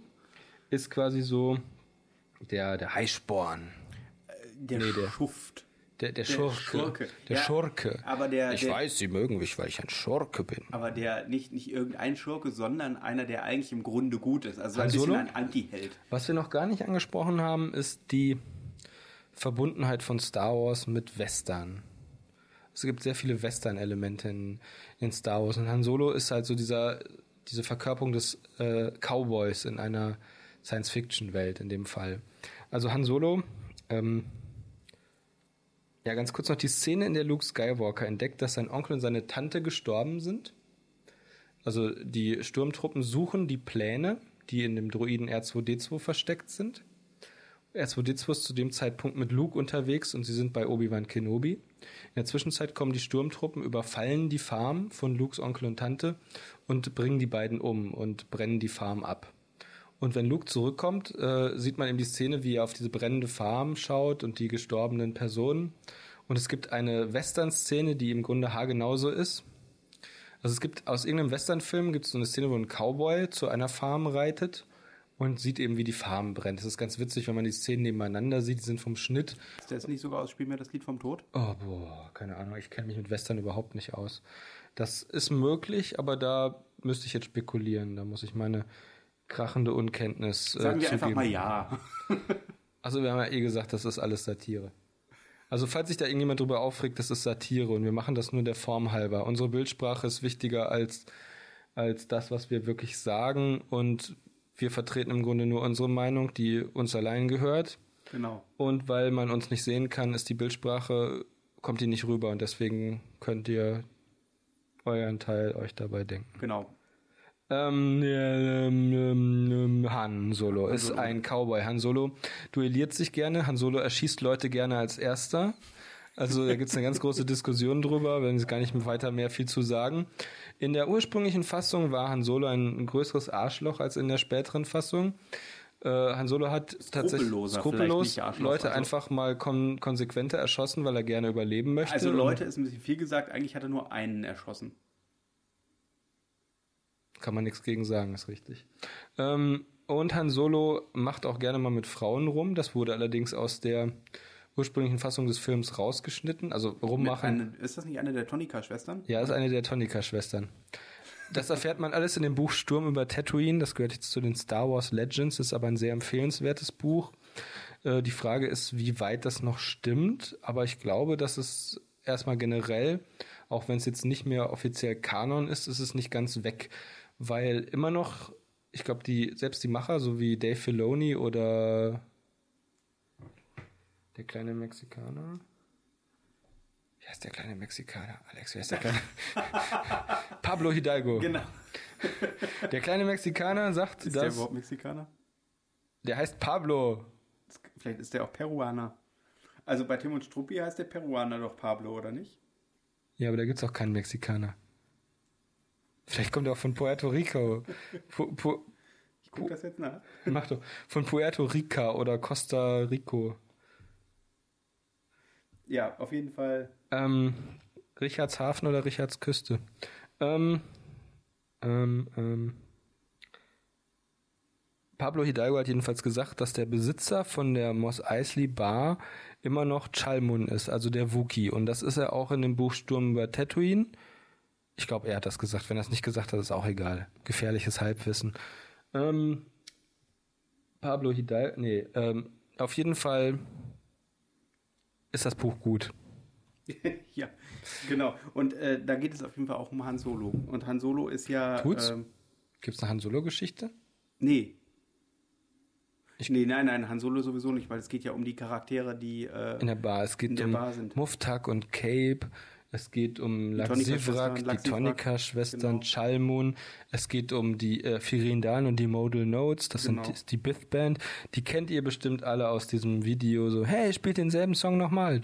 ist quasi so der, der Heißsporn, Der Nee, der- Schuft. Der, der Schurke. Schurke. Der Ja, Schurke. aber der- ich der- weiß, Sie mögen mich, weil ich ein Schurke bin. Aber der nicht, nicht irgendein Schurke, sondern einer, der eigentlich im Grunde gut ist. Also so ein bisschen ein Anti-Held. Was wir noch gar nicht angesprochen haben, ist die Verbundenheit von Star Wars mit Western. Es gibt sehr viele Western-Elemente in, in Star Wars. Und Han Solo ist halt so dieser, diese Verkörperung des äh, Cowboys in einer Science-Fiction-Welt in dem Fall. Also Han Solo, ähm, ja, ganz kurz noch die Szene, in der Luke Skywalker entdeckt, dass sein Onkel und seine Tante gestorben sind. Also die Sturmtruppen suchen die Pläne, die in dem Droiden R2D2 versteckt sind. R2D2 ist zu dem Zeitpunkt mit Luke unterwegs und sie sind bei Obi-Wan Kenobi. In der Zwischenzeit kommen die Sturmtruppen, überfallen die Farm von Lukes Onkel und Tante und bringen die beiden um und brennen die Farm ab. Und wenn Luke zurückkommt, äh, sieht man eben die Szene, wie er auf diese brennende Farm schaut und die gestorbenen Personen. Und es gibt eine Western-Szene, die im Grunde haargenauso ist. Also es gibt aus irgendeinem Western-Film gibt es so eine Szene, wo ein Cowboy zu einer Farm reitet und sieht eben, wie die Farm brennt. Das ist ganz witzig, wenn man die Szenen nebeneinander sieht. Die sind vom Schnitt. Ist das nicht sogar aus Spiel mir das Lied vom Tod? Oh, boah, keine Ahnung. Ich kenne mich mit Western überhaupt nicht aus. Das ist möglich, aber da müsste ich jetzt spekulieren. Da muss ich meine krachende Unkenntnis äh, Sagen wir zugeben. einfach mal ja. Also wir haben ja eh gesagt, das ist alles Satire. Also falls sich da irgendjemand drüber aufregt, das ist Satire und wir machen das nur der Form halber. Unsere Bildsprache ist wichtiger als, als das, was wir wirklich sagen und wir vertreten im Grunde nur unsere Meinung, die uns allein gehört. Genau. Und weil man uns nicht sehen kann, ist die Bildsprache, kommt die nicht rüber und deswegen könnt ihr euren Teil euch dabei denken. Genau. Ähm, ähm, ähm, ähm, Han Solo ist Solo. ein Cowboy. Han Solo duelliert sich gerne. Han Solo erschießt Leute gerne als Erster. Also da gibt's eine ganz große Diskussion drüber, wenn es gar nicht mehr weiter mehr viel zu sagen. In der ursprünglichen Fassung war Han Solo ein größeres Arschloch als in der späteren Fassung. Äh, Han Solo hat tatsächlich skrupellos Leute also- einfach mal kon konsequenter erschossen, weil er gerne überleben möchte. Also Leute ist ein bisschen viel gesagt, eigentlich hat er nur einen erschossen. Kann man nichts gegen sagen, ist richtig. Ähm, und Han Solo macht auch gerne mal mit Frauen rum. Das wurde allerdings aus der ursprünglichen Fassung des Films rausgeschnitten. Also rummachen. eine, ist das nicht eine der Tonika-Schwestern? Ja, ist eine der Tonika-Schwestern. Das erfährt man alles in dem Buch Sturm über Tatooine. Das gehört jetzt zu den Star Wars Legends, ist aber ein sehr empfehlenswertes Buch. Äh, die Frage ist, wie weit das noch stimmt. Aber ich glaube, dass es erstmal generell, auch wenn es jetzt nicht mehr offiziell Kanon ist, ist es nicht ganz weg. Weil immer noch, ich glaube, die, selbst die Macher, so wie Dave Filoni oder der kleine Mexikaner. Wie heißt der kleine Mexikaner? Alex, wer ist der kleine? Pablo Hidalgo. Genau. Der kleine Mexikaner sagt, Ist der dass überhaupt Mexikaner? der heißt Pablo. Vielleicht ist der auch Peruaner. Also bei Tim und Struppi heißt der Peruaner doch Pablo, oder nicht? Ja, aber da gibt's auch keinen Mexikaner. Vielleicht kommt er auch von Puerto Rico. Pu Pu Ich gucke das jetzt nach. mach doch. Von Puerto Rica oder Costa Rico. Ja, auf jeden Fall. Ähm, Richardshafen oder Richardsküste? Ähm, ähm, ähm. Pablo Hidalgo hat jedenfalls gesagt, dass der Besitzer von der Moss Eisley Bar immer noch Chalmun ist, also der Wookie. Und das ist er auch in dem Buch Sturm über Tatooine. Ich glaube, er hat das gesagt. Wenn er es nicht gesagt hat, ist auch egal. Gefährliches Halbwissen. Ähm, Pablo Hidalgo, nee, ähm, auf jeden Fall ist das Buch gut. ja, genau. Und äh, da geht es auf jeden Fall auch um Han Solo. Und Han Solo ist ja. Tut's? Ähm, Gibt's eine Han Solo-Geschichte? nee. Ich- nee, nein, nein, Han Solo sowieso nicht, weil es geht ja um die Charaktere, die. Äh, In der Bar. Es geht In der um Bar sind. Muftak und Cape. Es geht um Laxivrak, die Tonika-Schwestern, genau. Chalmun. Es geht um die äh, Firindalen und die Modal Notes. Das Genau. sind die, die Bith Band. Die kennt ihr bestimmt alle aus diesem Video. So, hey, spielt denselben Song nochmal.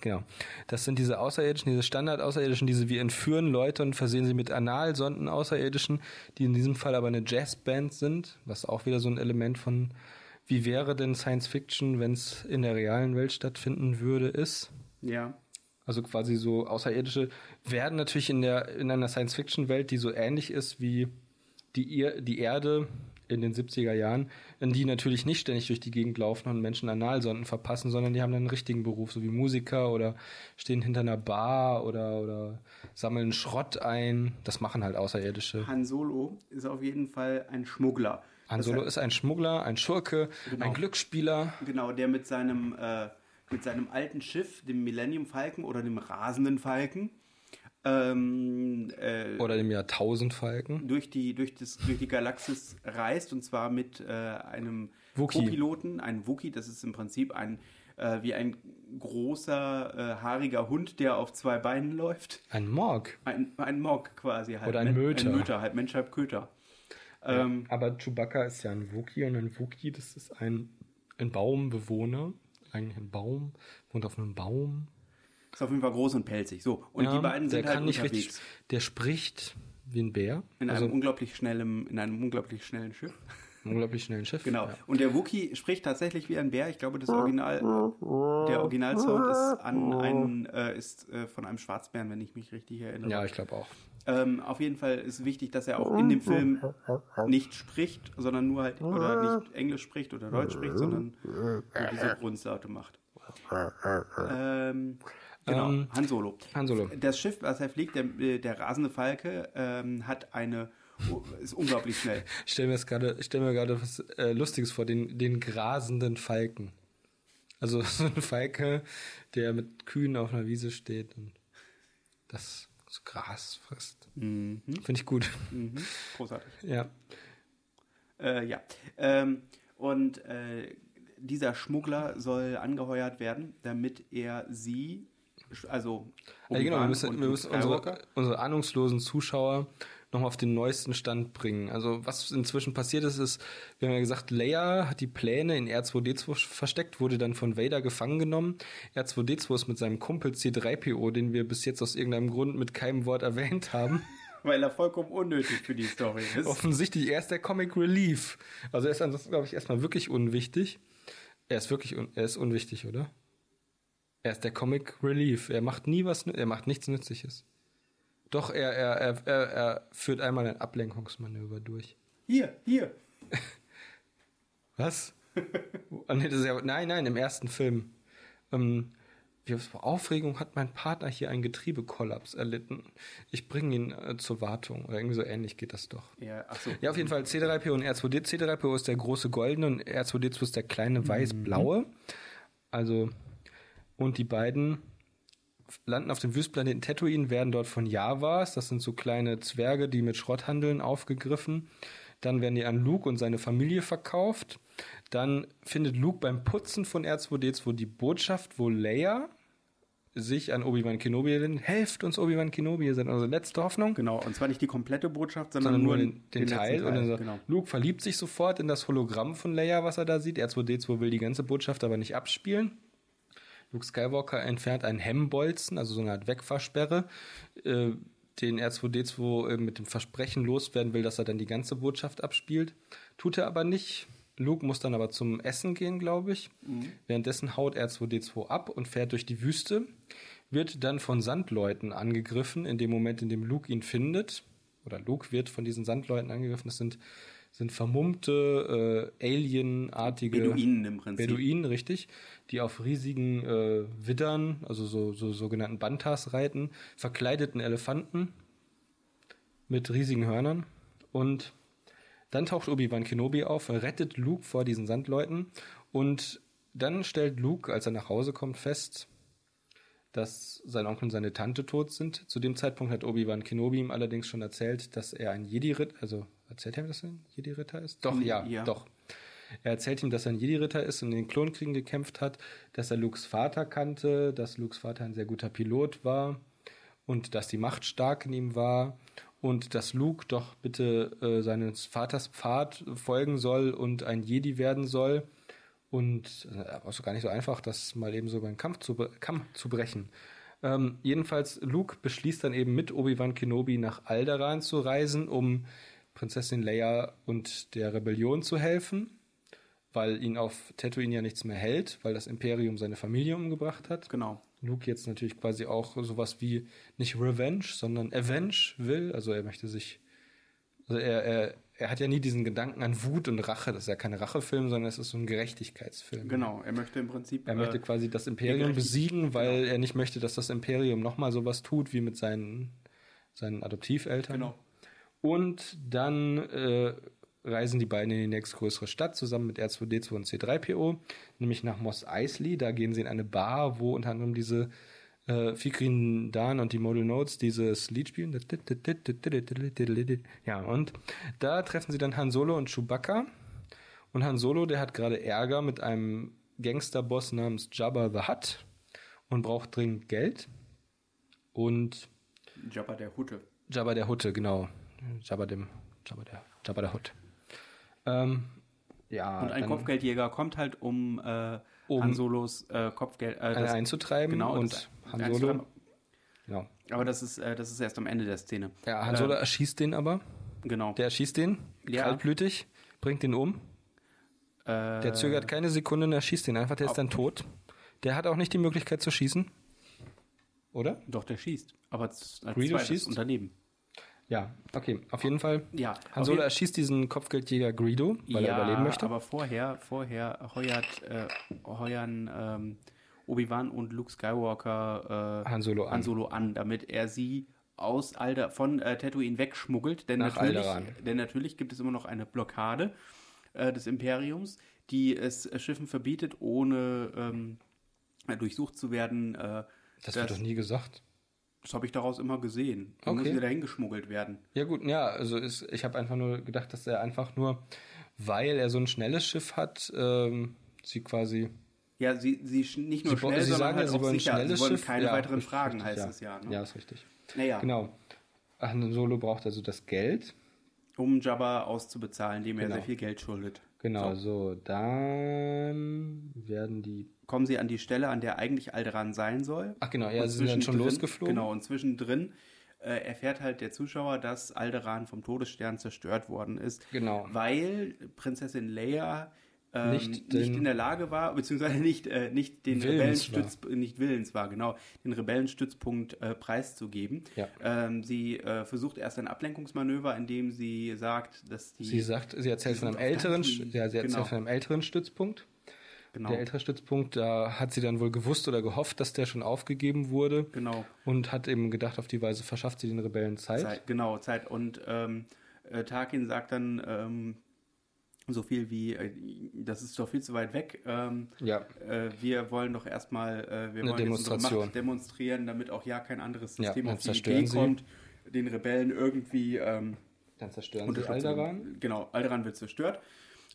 Genau. Das sind diese Außerirdischen, diese Standard-Außerirdischen, diese wir entführen Leute und versehen sie mit Analsonden Außerirdischen, die in diesem Fall aber eine Jazzband sind, was auch wieder so ein Element von wie wäre denn Science Fiction, wenn es in der realen Welt stattfinden würde, ist. ja. Also quasi so Außerirdische werden natürlich in der in einer Science Fiction Welt, die so ähnlich ist wie die, Ir die Erde in den 70er Jahren, die natürlich nicht ständig durch die Gegend laufen und Menschen Analsonden verpassen, sondern die haben dann einen richtigen Beruf, so wie Musiker oder stehen hinter einer Bar oder, oder sammeln Schrott ein. Das machen halt Außerirdische. Han Solo ist auf jeden Fall ein Schmuggler. Han Solo ist ein Schmuggler, ein Schurke, genau. ein Glücksspieler. Genau, der mit seinem, äh, mit seinem alten Schiff, dem Millennium Falcon oder dem rasenden Falken, ähm, äh, oder dem Jahrtausendfalken durch die durch das durch die Galaxis reist und zwar mit äh, einem Co-Piloten, ein Wookie. Das ist im Prinzip ein äh, wie ein großer äh, haariger Hund, der auf zwei Beinen läuft. Ein Morg. Ein, ein Morg quasi halt. Oder ein Möter. Ein Möter, halb Mensch, halb Köter. Ja, ähm, aber Chewbacca ist ja ein Wookie und ein Wookie, das ist ein, ein Baumbewohner. Eigentlich ein Baum, wohnt auf einem Baum ist auf jeden Fall groß und pelzig. So, und ja, die beiden sind der halt kann nicht unterwegs. Richtig, der spricht wie ein Bär. In also, einem unglaublich schnellen, in einem unglaublich schnellen Schiff. unglaublich schnellen Schiff. Genau. Ja. Und der Wookie spricht tatsächlich wie ein Bär. Ich glaube, das Original, der Originalsound ist an einen, äh, ist äh, von einem Schwarzbären, wenn ich mich richtig erinnere. Ja, ich glaube auch. Ähm, auf jeden Fall ist wichtig, dass er auch in dem Film nicht spricht, sondern nur halt, oder nicht Englisch spricht oder Deutsch spricht, sondern nur diese Grundlaute macht. Ähm, Genau, ähm, Han Solo. Han Solo. Das Schiff, was er fliegt, der, der rasende Falke, ähm, hat eine ist unglaublich schnell. Ich stelle mir gerade, stell mir gerade was äh, Lustiges vor, den, den grasenden Falken. Also so ein Falke, der mit Kühen auf einer Wiese steht und das so Gras frisst. Mhm. Finde ich gut. Mhm. Großartig. Ja. Äh, ja. Ähm, und äh, dieser Schmuggler soll angeheuert werden, damit er sie also ja, genau, wir müssen, wir müssen unsere, unsere ahnungslosen Zuschauer nochmal auf den neuesten Stand bringen. Also was inzwischen passiert ist, ist, wir haben ja gesagt, Leia hat die Pläne in R2D2 versteckt, wurde dann von Vader gefangen genommen. R2D2 ist mit seinem Kumpel C3PO, den wir bis jetzt aus irgendeinem Grund mit keinem Wort erwähnt haben. Weil er vollkommen unnötig für die Story ist. Offensichtlich, er ist der Comic Relief. Also er ist ansonsten, glaube ich, erstmal wirklich unwichtig. Er ist wirklich, un er ist unwichtig, oder? Er ist der Comic Relief. Er macht nie was, er macht nichts Nützliches. Doch, er, er, er, er, führt einmal ein Ablenkungsmanöver durch. Hier, hier. was? oh, nein, nein, im ersten Film. Ähm, wie Aufregung hat mein Partner hier einen Getriebekollaps erlitten. Ich bringe ihn äh, zur Wartung. Oder irgendwie so ähnlich geht das doch. Ja, ach so. ja, auf jeden Fall C3PO und R2D. C3PO ist der große goldene und R2D2 ist der kleine weiß-blaue. Mhm. Also und die beiden landen auf dem Wüstplaneten Tatooine, werden dort von Javas, das sind so kleine Zwerge, die mit Schrott handeln, aufgegriffen. Dann werden die an Luke und seine Familie verkauft. Dann findet Luke beim Putzen von R2D2 die Botschaft, wo Leia sich an Obi-Wan Kenobi erinnert. Helft uns, Obi-Wan Kenobi, ihr seid unsere letzte Hoffnung. Genau, und zwar nicht die komplette Botschaft, sondern, sondern nur den, den, den Teil. Teil. Und so, genau. Luke verliebt sich sofort in das Hologramm von Leia, was er da sieht. R2D2 will die ganze Botschaft aber nicht abspielen. Luke Skywalker entfernt einen Hemmbolzen, also so eine Art Wegfahrsperre, äh, den R2D2 äh, mit dem Versprechen loswerden will, dass er dann die ganze Botschaft abspielt. Tut er aber nicht. Luke muss dann aber zum Essen gehen, glaube ich. Mhm. Währenddessen haut R2D2 ab und fährt durch die Wüste, wird dann von Sandleuten angegriffen, in dem Moment, in dem Luke ihn findet. Oder Luke wird von diesen Sandleuten angegriffen. Das sind sind vermummte, äh, alienartige Beduinen im Prinzip. Beduinen, richtig, die auf riesigen äh, Widdern, also so, so sogenannten Bantas reiten, verkleideten Elefanten mit riesigen Hörnern. Und dann taucht Obi-Wan Kenobi auf, rettet Luke vor diesen Sandleuten und dann stellt Luke, als er nach Hause kommt, fest, dass sein Onkel und seine Tante tot sind. Zu dem Zeitpunkt hat Obi-Wan Kenobi ihm allerdings schon erzählt, dass er ein Jedi-Ritt, also Erzählt er mir, dass er ein Jedi-Ritter ist? Doch, ja, ja, doch. Er erzählt ihm, dass er ein Jedi-Ritter ist und in den Klonkriegen gekämpft hat, dass er Lukes Vater kannte, dass Lukes Vater ein sehr guter Pilot war und dass die Macht stark in ihm war und dass Luke doch bitte äh, seines Vaters Pfad folgen soll und ein Jedi werden soll. Und äh, war so gar nicht so einfach, das mal eben so beim Kampf zu, Kampf zu brechen. Ähm, jedenfalls, Luke beschließt dann eben mit Obi-Wan Kenobi nach Alderaan zu reisen, um Prinzessin Leia und der Rebellion zu helfen, weil ihn auf Tatooine ja nichts mehr hält, weil das Imperium seine Familie umgebracht hat. Genau. Luke jetzt natürlich quasi auch sowas wie nicht Revenge, sondern Avenge will. Also er möchte sich Also er, er, er hat ja nie diesen Gedanken an Wut und Rache. Das ist ja kein Rachefilm, sondern es ist so ein Gerechtigkeitsfilm. Genau, er möchte im Prinzip. Er äh, möchte quasi das Imperium besiegen, weil er nicht möchte, dass das Imperium nochmal sowas tut wie mit seinen, seinen Adoptiveltern. Genau. Und dann äh, reisen die beiden in die nächstgrößere Stadt zusammen mit R2D2 und C3PO, nämlich nach Mos Eisley. Da gehen sie in eine Bar, wo unter anderem diese äh, Fikrin Dan und die Model Notes dieses Lied spielen. Ja, und da treffen sie dann Han Solo und Chewbacca. Und Han Solo, der hat gerade Ärger mit einem Gangsterboss namens Jabba the Hutt und braucht dringend Geld. Und Jabba der Hutte. Jabba der Hutte, genau. Jabba dem, Jabba der, Jabba der Hutt. Ähm, ja. Und ein dann Kopfgeldjäger kommt halt, um, äh, Um- Han Solos äh, Kopfgeld. Äh, das- einzutreiben genau, und das Han. Solo. Genau. Aber das ist, äh, das ist erst am Ende der Szene. Ja, Han Äh, Solo erschießt den aber. Genau. Der erschießt den, Ja. kaltblütig, bringt den um. äh, Der zögert keine Sekunde und erschießt den einfach, der ist dann tot. Der hat auch nicht die Möglichkeit zu schießen. Oder? Doch, der schießt. Aber als Greedo schießt? Unternehmen. Ja, okay. Auf jeden Fall. Ja, Han Solo erschießt diesen Kopfgeldjäger Greedo, weil er überleben möchte. aber vorher, vorher heuert, äh, heuern ähm, Obi-Wan und Luke Skywalker äh, Han Solo an. Han Solo an, damit er sie aus Alder von äh, Tatooine wegschmuggelt. Denn Nach natürlich, denn natürlich gibt es immer noch eine Blockade äh, des Imperiums, die es äh, Schiffen verbietet, ohne ähm, durchsucht zu werden. Äh, Das wird doch nie gesagt. Das habe ich daraus immer gesehen. Die Okay. müssen wieder hingeschmuggelt werden. Ja gut, ja, also ist, ich habe einfach nur gedacht, dass er einfach nur, weil er so ein schnelles Schiff hat, ähm, sie quasi. Ja, sie, sie nicht nur sie, schnell, sie sondern sagen halt ja, sie auch wollen sicher. schnelles sie wollen Schiff. keine Ja, weiteren richtig, Fragen, richtig, heißt ja. es ja. Ne? Ja, ist richtig. Naja, Genau. Han Solo braucht also das Geld. um Jabba auszubezahlen, dem er Genau. sehr viel Geld schuldet. Genau, so, dann werden die. Kommen sie an die Stelle, an der eigentlich Alderan sein soll. Ach genau, ja, Und sie sind dann schon losgeflogen. Genau, und zwischendrin äh, erfährt halt der Zuschauer, dass Alderan vom Todesstern zerstört worden ist. Genau. Weil Prinzessin Leia ähm, Nicht nicht, in der Lage war, beziehungsweise nicht, äh, nicht den Willens Rebellenstütz, nicht willens war, genau, den Rebellenstützpunkt äh, preiszugeben. Ja. Ähm, sie äh, versucht erst ein Ablenkungsmanöver, indem sie sagt, dass die Sie sagt, sie erzählt von einem älteren, ja, sie erzählt Genau. von einem älteren Stützpunkt. Genau, Der ältere Stützpunkt, da hat sie dann wohl gewusst oder gehofft, dass der schon aufgegeben wurde genau. und hat eben gedacht, auf die Weise verschafft sie den Rebellen Zeit. Zeit, genau, Zeit. Und ähm, äh, Tarkin sagt dann ähm, so viel wie, äh, das ist doch viel zu weit weg. Ähm, Ja, äh, wir wollen doch erstmal, äh, wir Eine wollen Demonstration. Macht demonstrieren, damit auch ja kein anderes Ja, System dann auf die Idee sie. kommt, den Rebellen irgendwie ähm, dann zerstören sie. Alderan. Genau, Alderan wird zerstört.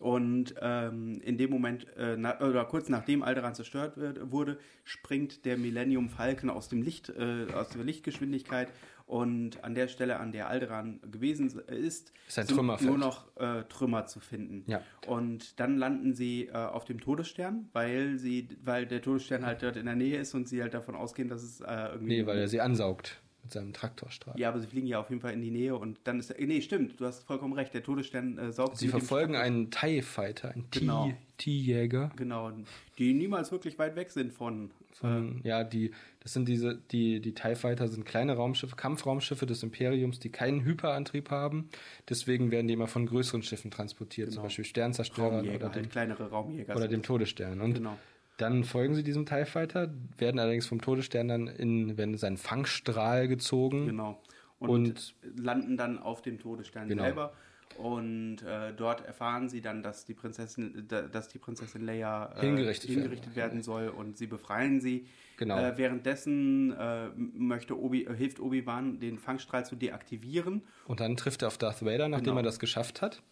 Und ähm, in dem Moment, äh, na, oder kurz nachdem Alderan zerstört wird, wurde, springt der Millennium Falcon aus dem Licht, äh, aus der Lichtgeschwindigkeit. Und an der Stelle, an der Alderan gewesen ist, Ist ein sind nur noch äh, Trümmer zu finden. Ja. Und dann landen sie äh, auf dem Todesstern, weil sie, weil der Todesstern halt dort in der Nähe ist und sie halt davon ausgehen, dass es äh, irgendwie. Nee, weil er sie ansaugt mit seinem Traktorstrahl. Ja, aber sie fliegen ja auf jeden Fall in die Nähe und dann ist. Nee, stimmt, du hast vollkommen recht. Der Todesstern äh, saugt Sie verfolgen einen TIE Fighter, einen Genau. T-Jäger. Genau, die niemals wirklich weit weg sind von. Von, ja, die, das sind diese, die, die TIE Fighter sind kleine Raumschiffe, Kampfraumschiffe des Imperiums, die keinen Hyperantrieb haben. Deswegen werden die immer von größeren Schiffen transportiert, zum Genau. Beispiel Sternzerstörern Raumjäger, oder, halt dem, kleinere Raumjäger. oder dem Todesstern. Und Genau. Dann folgen sie diesem TIE Fighter, werden allerdings vom Todesstern dann in, werden in seinen Fangstrahl gezogen. Genau. Und, Und- landen dann auf dem Todesstern Genau. selber. Und äh, dort erfahren sie dann, dass die Prinzessin, da- dass die Prinzessin Leia äh, Hingerichtet werden. hingerichtet werden soll und sie befreien sie. Genau. Äh, währenddessen äh, möchte Obi, hilft Obi-Wan, den Fangstrahl zu deaktivieren. Und dann trifft er auf Darth Vader, nachdem Genau. er das geschafft hat.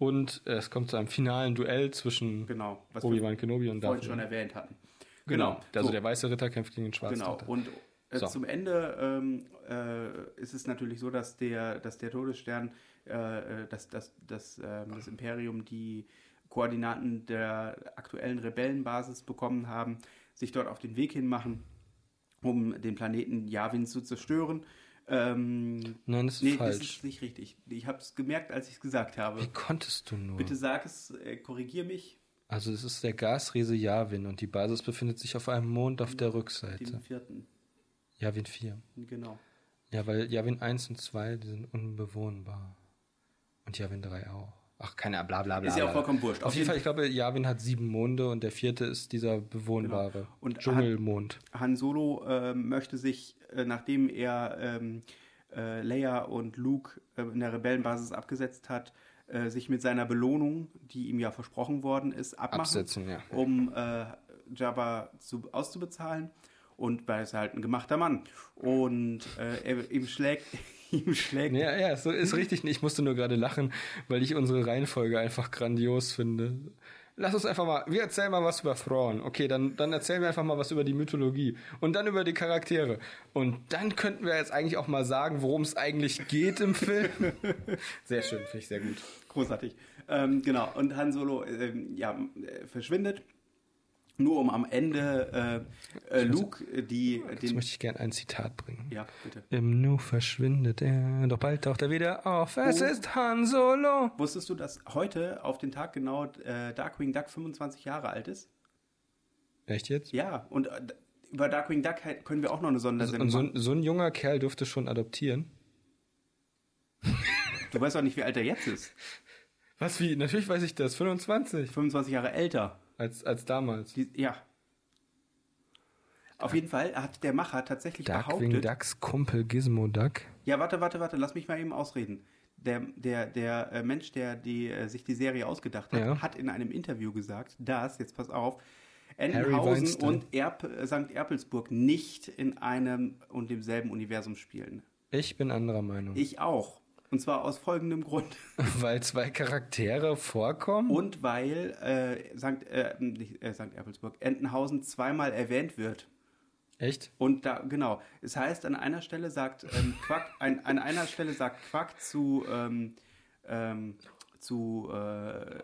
Und es kommt zu einem finalen Duell zwischen Genau. Obi-Wan Kenobi und Darth schon Vader. erwähnt hatten. Genau. Also So. der weiße Ritter kämpft gegen den schwarzen Genau. Ritter. Und äh, So. zum Ende ähm, äh, ist es natürlich so, dass der, dass der Todesstern, äh, äh, dass, dass, dass ähm, das Imperium die Koordinaten der aktuellen Rebellenbasis bekommen haben, sich dort auf den Weg hin machen, um den Planeten Yavin zu zerstören. Ähm, Nein, das ist nee, das falsch. ist nicht richtig. Ich habe es gemerkt, als ich es gesagt habe. Wie konntest du nur? Bitte sag es, äh, korrigier mich. Also es ist der Gasriese Yavin und die Basis befindet sich auf einem Mond auf der Rückseite. vierten, Yavin 4. genau. Ja, weil Yavin 1 und 2, die sind unbewohnbar. Und Yavin 3 auch. Ach, keine bla bla bla. Ist ja auch vollkommen wurscht. Auf jeden Fall, ich glaube, Yavin hat sieben Monde und der vierte ist dieser bewohnbare Genau. Und Dschungelmond. Han Solo äh, möchte sich, äh, nachdem er ähm, äh, Leia und Luke äh, in der Rebellenbasis abgesetzt hat, äh, sich mit seiner Belohnung, die ihm ja versprochen worden ist, abmachen, Absetzen, ja. um äh, Jabba zu, auszubezahlen. Und weil er ist halt ein gemachter Mann. Und äh, er, ihm schlägt, ihm schlägt Ja, ja, so ist richtig. Ich musste nur gerade lachen, weil ich unsere Reihenfolge einfach grandios finde. Lass uns einfach mal, wir erzählen mal was über Thrawn. Okay, dann, dann erzählen wir einfach mal was über die Mythologie und dann über die Charaktere. Und dann könnten wir jetzt eigentlich auch mal sagen, worum es eigentlich geht im Film. Sehr schön, finde ich sehr gut. Großartig. Ähm, genau. Und Han Solo ähm, ja, äh, verschwindet. Nur um am Ende äh, äh, Luke äh, die Jetzt den. möchte ich gerne ein Zitat bringen. Ja, bitte. Im Nu verschwindet er, doch bald taucht er wieder auf. Es Oh. ist Han Solo. Wusstest du, dass heute auf den Tag genau äh, Darkwing Duck 25 Jahre alt ist? Echt jetzt? Ja, und äh, über Darkwing Duck können wir auch noch eine Sondersendung Und so, machen. ein- so ein junger Kerl dürfte schon adoptieren. Du weißt doch nicht, wie alt er jetzt ist. Was wie? Natürlich weiß ich das. 25. 25 Jahre älter. Als, als damals. Die, ja. Auf jeden Fall hat der Macher tatsächlich Darkwing behauptet. Ducks Kumpel Gizmo Duck. Ja, warte, warte, warte, lass mich mal eben ausreden. Der, der, der äh, Mensch, der die, äh, sich die Serie ausgedacht hat, Ja. hat in einem Interview gesagt, dass, jetzt pass auf, Entenhausen und Erp, äh, St. Erpelsburg nicht in einem und demselben Universum spielen. Ich bin anderer Meinung. Ich auch. Und zwar aus folgendem Grund. Weil zwei Charaktere vorkommen? Und weil äh, St. Äh, nicht, äh, St. Erpelsburg, Entenhausen zweimal erwähnt wird. Echt? Und da, genau. Es heißt, an einer Stelle sagt ähm, Quack, ein, an einer Stelle sagt Quack zu, ähm, ähm, zu äh,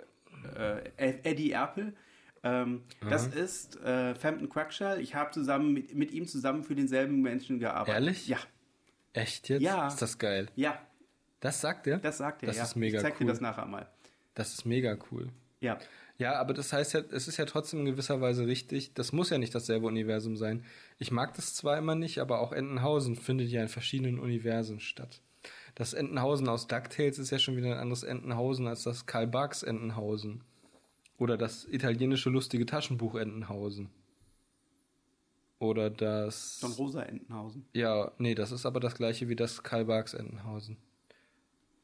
äh, Eddie Erpel, ähm, das ist äh, Frampton Quackshall. Ich habe zusammen mit, mit ihm zusammen für denselben Menschen gearbeitet. Ehrlich? Ja, Echt jetzt? Ja. Ist das geil. ja, Das sagt er? das sagt er. Das ja. ist mega ich zeig cool. dir das nachher mal. Das ist mega cool. Ja, Ja, aber das heißt ja, es ist ja trotzdem in gewisser Weise richtig. Das muss ja nicht dasselbe Universum sein. Ich mag das zwar immer nicht, aber auch Entenhausen findet ja in verschiedenen Universen statt. Das Entenhausen aus DuckTales ist ja schon wieder ein anderes Entenhausen als das Karl Barks Entenhausen. Oder das italienische lustige Taschenbuch Entenhausen. Oder das. Don Rosa Entenhausen. Ja, nee, das ist aber das gleiche wie das Karl Barks Entenhausen.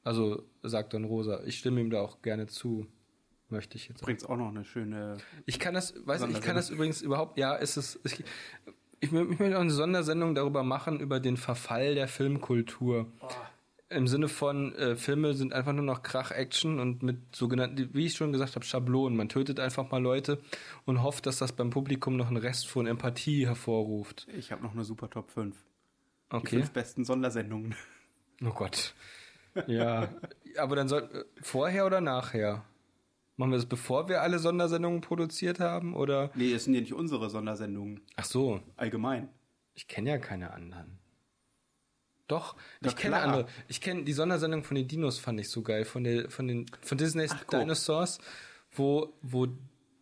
Also, sagt Don Rosa. Ich stimme ihm da auch gerne zu. Möchte ich jetzt. Bringt's auch noch eine schöne. Ich kann das, weiß ich kann das übrigens überhaupt, ja, ist es, ich, ich, mö- ich möchte auch eine Sondersendung darüber machen, über den Verfall der Filmkultur. Im Sinne von, äh, Filme sind einfach nur noch Krach-Action und mit sogenannten, wie ich schon gesagt habe, Schablonen. Man tötet einfach mal Leute und hofft, dass das beim Publikum noch einen Rest von Empathie hervorruft. Ich habe noch eine super Top 5. Die Okay. fünf besten Sondersendungen. Oh Gott. Ja, aber dann soll, äh, vorher oder nachher? Machen wir das, bevor wir alle Sondersendungen produziert haben, oder? Nee, es sind ja nicht unsere Sondersendungen. Ach so, Allgemein. Ich kenne ja keine anderen. Doch, Ja, ich kenne andere. Ich kenne die Sondersendung von den Dinos fand ich so geil von der von den von Disney's Ach. Dinosaurs, wo wo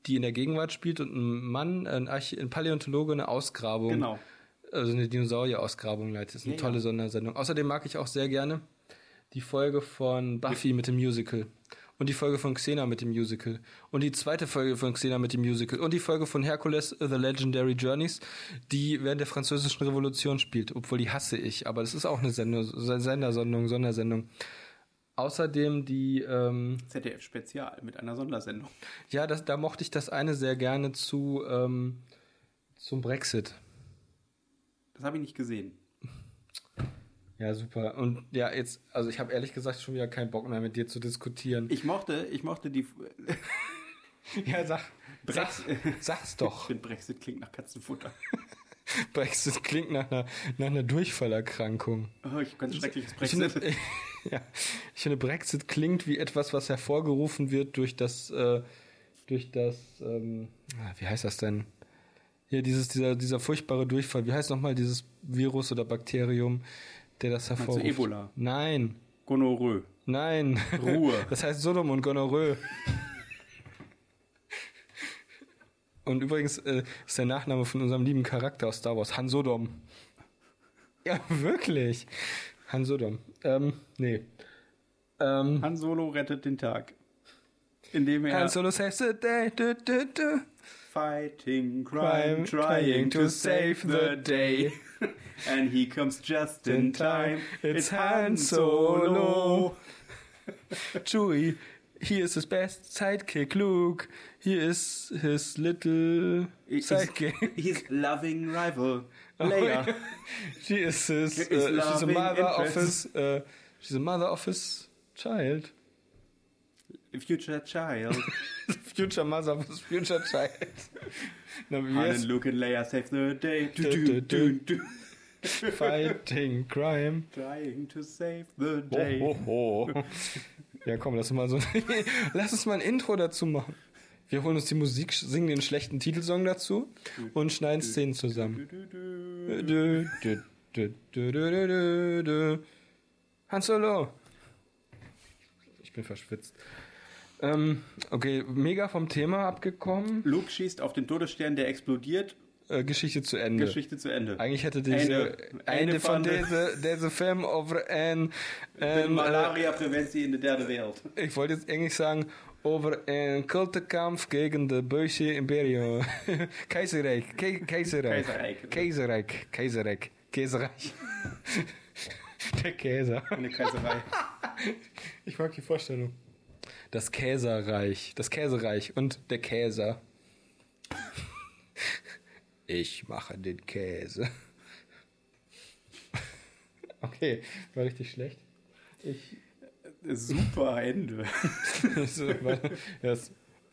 die in der Gegenwart spielt und ein Mann, ein, Archi ein Paläontologe eine Ausgrabung, Genau. also eine Dinosaurier-Ausgrabung leitet. Das ist eine Ja, tolle ja. Sondersendung. Außerdem mag ich auch sehr gerne die Folge von Buffy mit dem Musical. Und die Folge von Xena mit dem Musical. Und die zweite Folge von Xena mit dem Musical. Und die Folge von Hercules, The Legendary Journeys, die während der französischen Revolution spielt. Obwohl die hasse ich. Aber das ist auch eine Sender Sendersendung, Sondersendung. Außerdem die, ähm, ZDF Spezial mit einer Sondersendung. ja, das, da mochte ich das eine sehr gerne zu, ähm, zum Brexit. Das habe ich nicht gesehen. Ja, super. Und ja, jetzt, also ich habe ehrlich gesagt schon wieder keinen Bock mehr mit dir zu diskutieren. Ich mochte, ich mochte die. ja, sag, sag, Brex- sag's Ich doch. finde Brexit klingt nach Katzenfutter. Brexit klingt nach einer, nach einer Durchfallerkrankung. Oh, ich habe ganz schreckliches Ich finde, Brexit. ja, ich finde, Brexit klingt wie etwas, was hervorgerufen wird durch das, äh, durch das, ähm, ah, wie heißt das denn? Hier, dieses, dieser, dieser furchtbare Durchfall. Wie heißt nochmal dieses Virus oder Bakterium, der das hervorruft? Ebola? Nein, Gonorrhoe. nein. Ruhe. Das heißt Sodom und Gonorrhoe. Und übrigens äh, ist der Nachname von unserem lieben Charakter aus Star Wars Han Sodom. Ja, wirklich. Han Sodom. Ähm, nee. Ähm, Han Solo rettet den Tag. Indem er Han Solo saves the day. Du, du, du. fighting Crime, crime, trying to save the day. And he comes just in time. It's Han Solo. Chewie, he is his best sidekick. Luke, he is his little He's- sidekick. His loving rival, Oh Leia. she is his. Uh, she's a mother of his. Uh, she's a mother of his child. Future child. future mother of his future child. Han and Luke and Leia save the day. Du, Du, du. Fighting crime. Trying to save the Ho, day. ho, ho. Ja, komm, lass uns mal so. lass uns mal ein Intro dazu machen. Wir holen uns die Musik, singen den schlechten Titelsong dazu und schneiden Szenen zusammen. Han Solo. Ich bin verschwitzt. Ähm, okay, mega vom Thema abgekommen. Luke schießt auf den Todesstern, der explodiert. Äh, Geschichte zu Ende. Geschichte zu Ende. Eigentlich hätte diese Ende. Ende, Ende von deze, deze Film over een, De een, äh, Malaria-Präventie in der derde Welt. ich wollte jetzt eigentlich sagen, over een Kultenkampf gegen de böse Imperio. Keizerrijk, Ke Keizerrijk. Keizerrijk. Keizerrijk, Keizerrijk. Der Käser. Eine Kaiserei. Ich mag die Vorstellung. Das Käserreich, das Käsereich und der Käser. Ich mache den Käse. Okay, war richtig schlecht. Ich. Super Ende.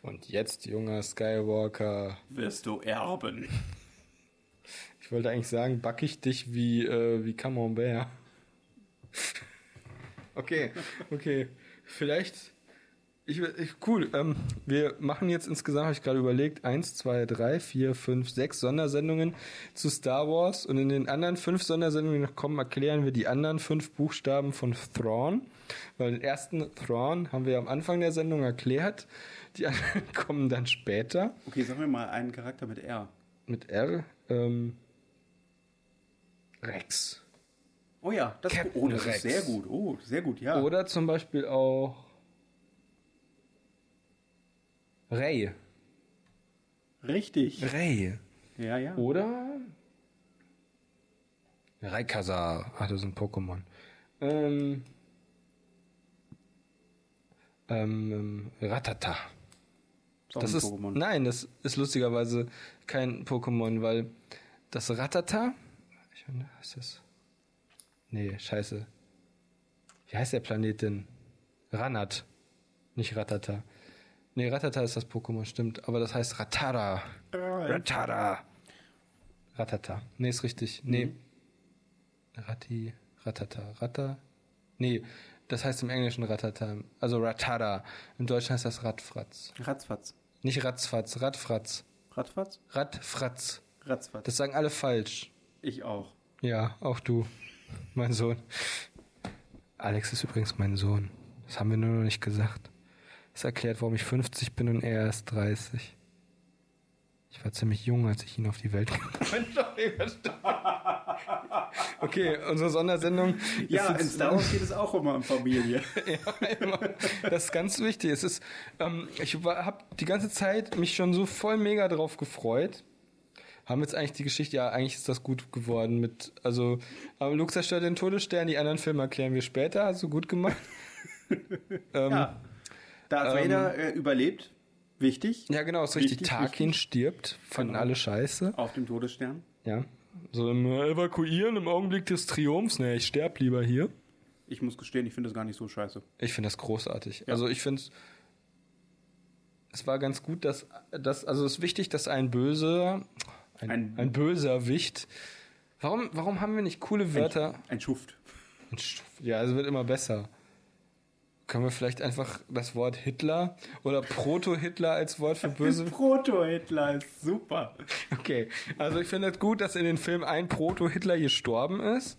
und jetzt, junger Skywalker. Wirst du erben. Ich wollte eigentlich sagen, back ich dich wie, äh, wie Camembert. okay, okay. Vielleicht. Ich, ich, cool. Ähm, wir machen jetzt insgesamt, habe ich gerade überlegt, eins, zwei, drei, vier, fünf, sechs Sondersendungen zu Star Wars und in den anderen fünf Sondersendungen, die noch kommen, erklären wir die anderen fünf Buchstaben von Thrawn. Weil den ersten Thrawn haben wir am Anfang der Sendung erklärt. Die anderen kommen dann später Okay, sagen wir mal einen Charakter mit R. mit R. Ähm, Rex. Oh ja, das, Captain oh, das Rex. ist sehr gut. Oh, sehr gut, ja. Oder zum Beispiel auch Ray. Richtig. Ray. Ja, ja. Oder Raikasa. Ach, das ist ein Pokémon. Ähm, ähm, ähm, Ratata. Das ein ist, Pokémon. nein, das ist lustigerweise kein Pokémon, weil das Ratata, ich meine, ist das? Nee, scheiße. Wie heißt der Planet denn? Ranat. Nicht Ratata. Nee, Ratata ist das Pokémon, stimmt. Aber das heißt Ratara. Ratara. Ratata. Nee, ist richtig. Nee. Ratti, Ratata. Ratta? Nee, das heißt im Englischen Ratata. Also Ratata. Im Deutschen heißt das Radfratz. Ratzfatz. Nicht Ratzfatz, Radfratz. Radfatz? Radfratz. Ratzfatz. Das sagen alle falsch. ich auch. Ja, auch du, mein Sohn. Alex ist übrigens mein Sohn. Das haben wir nur noch nicht gesagt. Das erklärt, warum ich 50 bin und er erst 30. Ich war ziemlich jung, als ich ihn auf die Welt gebracht. Okay, unsere Sondersendung. ist Ja, in Star Wars geht es auch immer um Familie. ja, immer. Das ist ganz wichtig. Es ist, ähm, ich habe die ganze Zeit mich schon so voll mega drauf gefreut. Haben jetzt eigentlich die Geschichte, ja, eigentlich ist das gut geworden mit, also, ähm, Luke zerstört den Todesstern, die anderen Filme erklären wir später, hast du gut gemacht. ähm, ja. Ja. Darth Ähm, Vader äh, überlebt. Wichtig. genau, ist richtig. Wichtig, Tarkin wichtig. stirbt, fanden Genau. alle scheiße. Auf dem Todesstern. Ja. So im äh, Evakuieren im Augenblick des Triumphs. Ne, ich sterb lieber hier. Ich muss gestehen, ich finde das gar nicht so scheiße. Ich finde das großartig. Ja. Also ich finde es war ganz gut, dass, dass also es ist wichtig, dass ein böser ein, ein, Ein- böser Wicht. Warum, warum haben wir nicht coole Wörter? Ein Schuft. Ja, es wird immer besser. Können wir vielleicht einfach das Wort Hitler oder Proto-Hitler als Wort für böse? Proto-Hitler ist super. Okay, also ich finde es gut, dass in den Film ein Proto-Hitler gestorben ist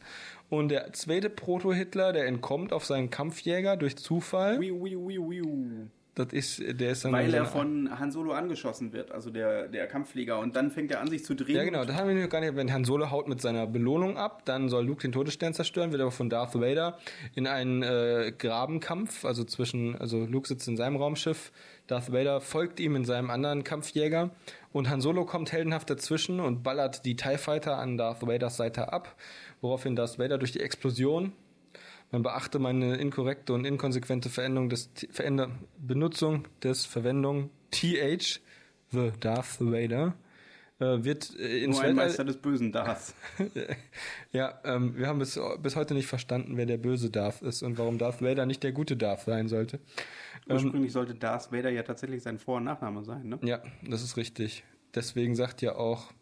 und der zweite Proto-Hitler, der entkommt auf seinen Kampfjäger durch Zufall. Wiu, wiu, wiu. Das ist, der ist dann Weil so er von Han Solo angeschossen wird, also der, der Kampfflieger. Und dann fängt er an, sich zu drehen. Ja, genau, das haben wir noch gar nicht. Wenn Han Solo haut mit seiner Belohnung ab, dann soll Luke den Todesstern zerstören, wird aber von Darth Vader in einen äh, Grabenkampf, also zwischen, also Luke sitzt in seinem Raumschiff, Darth Vader folgt ihm in seinem anderen Kampfjäger und Han Solo kommt heldenhaft dazwischen und ballert die TIE Fighter an Darth Vaders Seite ab, woraufhin Darth Vader durch die Explosion man beachte meine inkorrekte und inkonsequente Veränderung des, Veränder, Benutzung des Verwendung TH, the Darth Vader, äh, wird äh, ins Nur ein Meister des Bösen Darth. ja, ähm, wir haben bis, bis heute nicht verstanden, wer der böse Darth ist und warum Darth Vader nicht der gute Darth sein sollte. Ursprünglich sollte Darth Vader ja tatsächlich sein Vor- und Nachname sein, ne? Ja, das ist richtig. Deswegen sagt ja auch,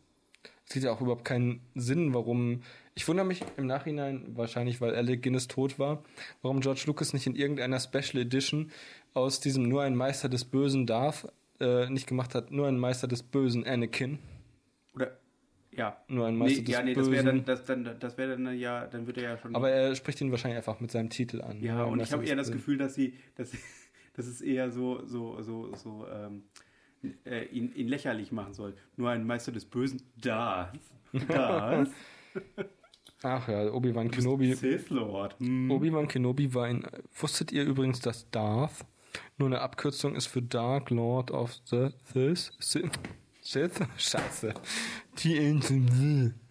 es gibt ja auch überhaupt keinen Sinn, warum. Ich wundere mich im Nachhinein, wahrscheinlich weil Alec Guinness tot war, warum George Lucas nicht in irgendeiner Special Edition aus diesem nur ein Meister des bösen Darth äh, nicht gemacht hat, nur ein Meister des bösen Anakin. Oder, ja. Nur ein Meister Nee, des ja, nee, das wäre Bösen. dann, das, dann, das wäre dann ja, dann wird er ja schon. Aber er spricht ihn wahrscheinlich einfach mit seinem Titel an. ja, und ich habe eher das Bösen. Gefühl, dass sie, dass, dass es eher so, so, so, so, ähm, äh, ihn, ihn lächerlich machen soll. Nur ein Meister des Bösen, Darth. Darth. Ach ja, Obi-Wan Kenobi. Sith Lord. Hm. Obi-Wan Kenobi war ein. Wusstet ihr übrigens, dass Darth nur eine Abkürzung ist für Dark Lord of the Sith? Sith? Sith? Scheiße. Die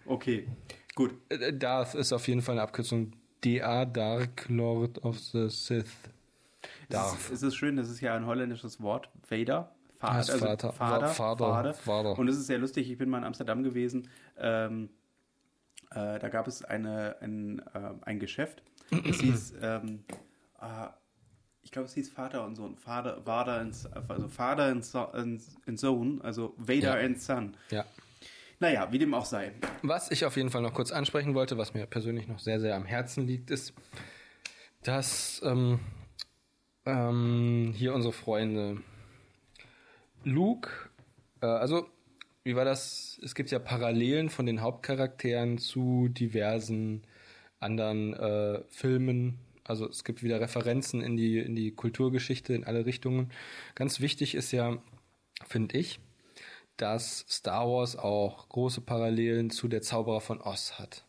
Okay, gut. Äh, Darth ist auf jeden Fall eine Abkürzung. DA, Dark Lord of the Sith. Es Darth. ist, es ist schön, das ist ja ein holländisches Wort. Vader. Vater, ist Vater. Vater, Vater. Vater. Vater. Und es ist sehr lustig, ich bin mal in Amsterdam gewesen. Ähm, äh, da gab es eine, ein, äh, ein Geschäft. Es hieß, ähm, äh, ich glaube, es hieß Vater und Sohn. Vater, Vater and, also Vater and, so, and Sohn, also Vader Ja. and Son. Ja. Naja, wie dem auch sei. Was ich auf jeden Fall noch kurz ansprechen wollte, was mir persönlich noch sehr, sehr am Herzen liegt, ist, dass ähm, ähm, hier unsere Freunde Luke, äh, also wie war das? Es gibt ja Parallelen von den Hauptcharakteren zu diversen anderen äh, Filmen. Also es gibt wieder Referenzen in die, in die Kulturgeschichte in alle Richtungen. Ganz wichtig ist ja, finde ich, dass Star Wars auch große Parallelen zu der Zauberer von Oz hat.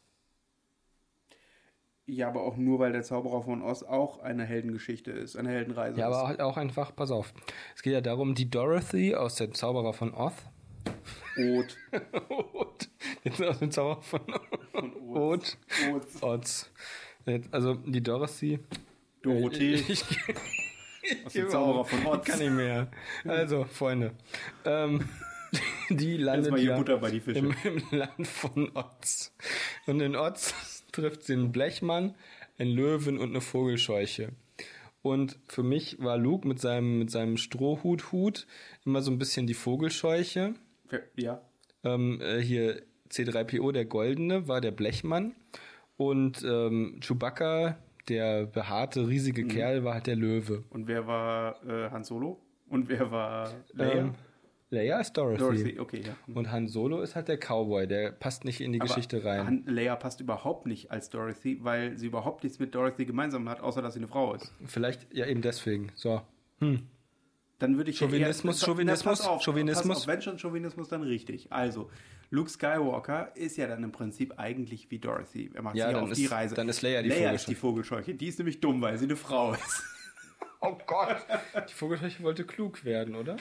Ja, aber auch nur, weil der Zauberer von Oz auch eine Heldengeschichte ist, eine Heldenreise Ja, ist. aber halt auch einfach, pass auf. Es geht ja darum, die Dorothy aus dem Zauberer von Oz. Oth. Oz. Jetzt aus dem Zauberer von Von. Oth. Oz. Jetzt, Also die Dorothy. Dorothee. Ich, ich, Aus dem Zauberer von. Ich kann nicht mehr. Also, Freunde. Ähm, die landet Erstmal hier ja Butter bei die Fische. im, im Land von Oz. Und in Oz trifft sie einen Blechmann, einen Löwen und eine Vogelscheuche. Und für mich war Luke mit seinem, mit seinem Strohhut-Hut immer so ein bisschen die Vogelscheuche. Ja. Ähm, äh, hier C3PO, der Goldene, war der Blechmann. Und ähm, Chewbacca, der behaarte, riesige Mhm. Kerl, war halt der Löwe. Und wer war äh, Han Solo? Und wer war Leia? Ähm, Leia ist Dorothy. Dorothy, okay, ja. Und Han Solo ist halt der Cowboy, der passt nicht in die Aber Geschichte rein. Han, Leia passt überhaupt nicht als Dorothy, weil sie überhaupt nichts mit Dorothy gemeinsam hat, außer dass sie eine Frau ist. Vielleicht, ja eben deswegen. So. Dann würde ich Chauvinismus, eher, Chauvinismus, pass auf, Chauvinismus. Pass auf, wenn schon Chauvinismus, dann richtig. Also, Luke Skywalker ist ja dann im Prinzip eigentlich wie Dorothy. Er macht Ja, sich dann auf ist- die Reise. dann ist Leia die Leia ist Vogelscheuche. die Vogelscheuche. Die ist nämlich dumm, weil sie eine Frau ist. Oh Gott. Die Vogelscheuche wollte klug werden, oder?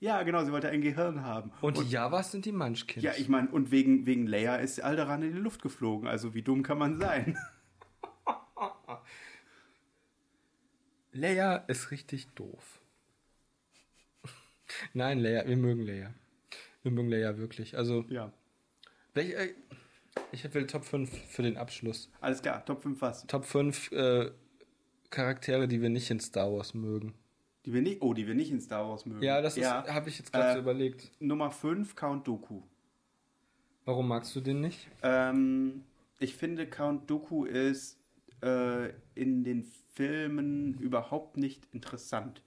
ja, genau, sie wollte ein Gehirn haben. Und, die Javas sind die Munchkins. Ja, ich meine, und wegen, wegen Leia ist Alderaan in die Luft geflogen. Also, wie dumm kann man sein? Leia ist richtig doof. Nein, Leia, wir mögen Leia. Wir mögen Leia wirklich. Also, ja. welche, äh, ich will Top 5 für den Abschluss. Alles klar, Top 5 was? Top 5 äh, Charaktere, die wir nicht in Star Wars mögen. Die wir nicht, oh, die wir nicht in Star Wars mögen. Ja, das habe ich jetzt gerade Äh, so überlegt. Nummer 5, Count Dooku. Warum magst du den nicht? Ähm, ich finde, Count Dooku ist äh, in den Filmen überhaupt nicht interessant.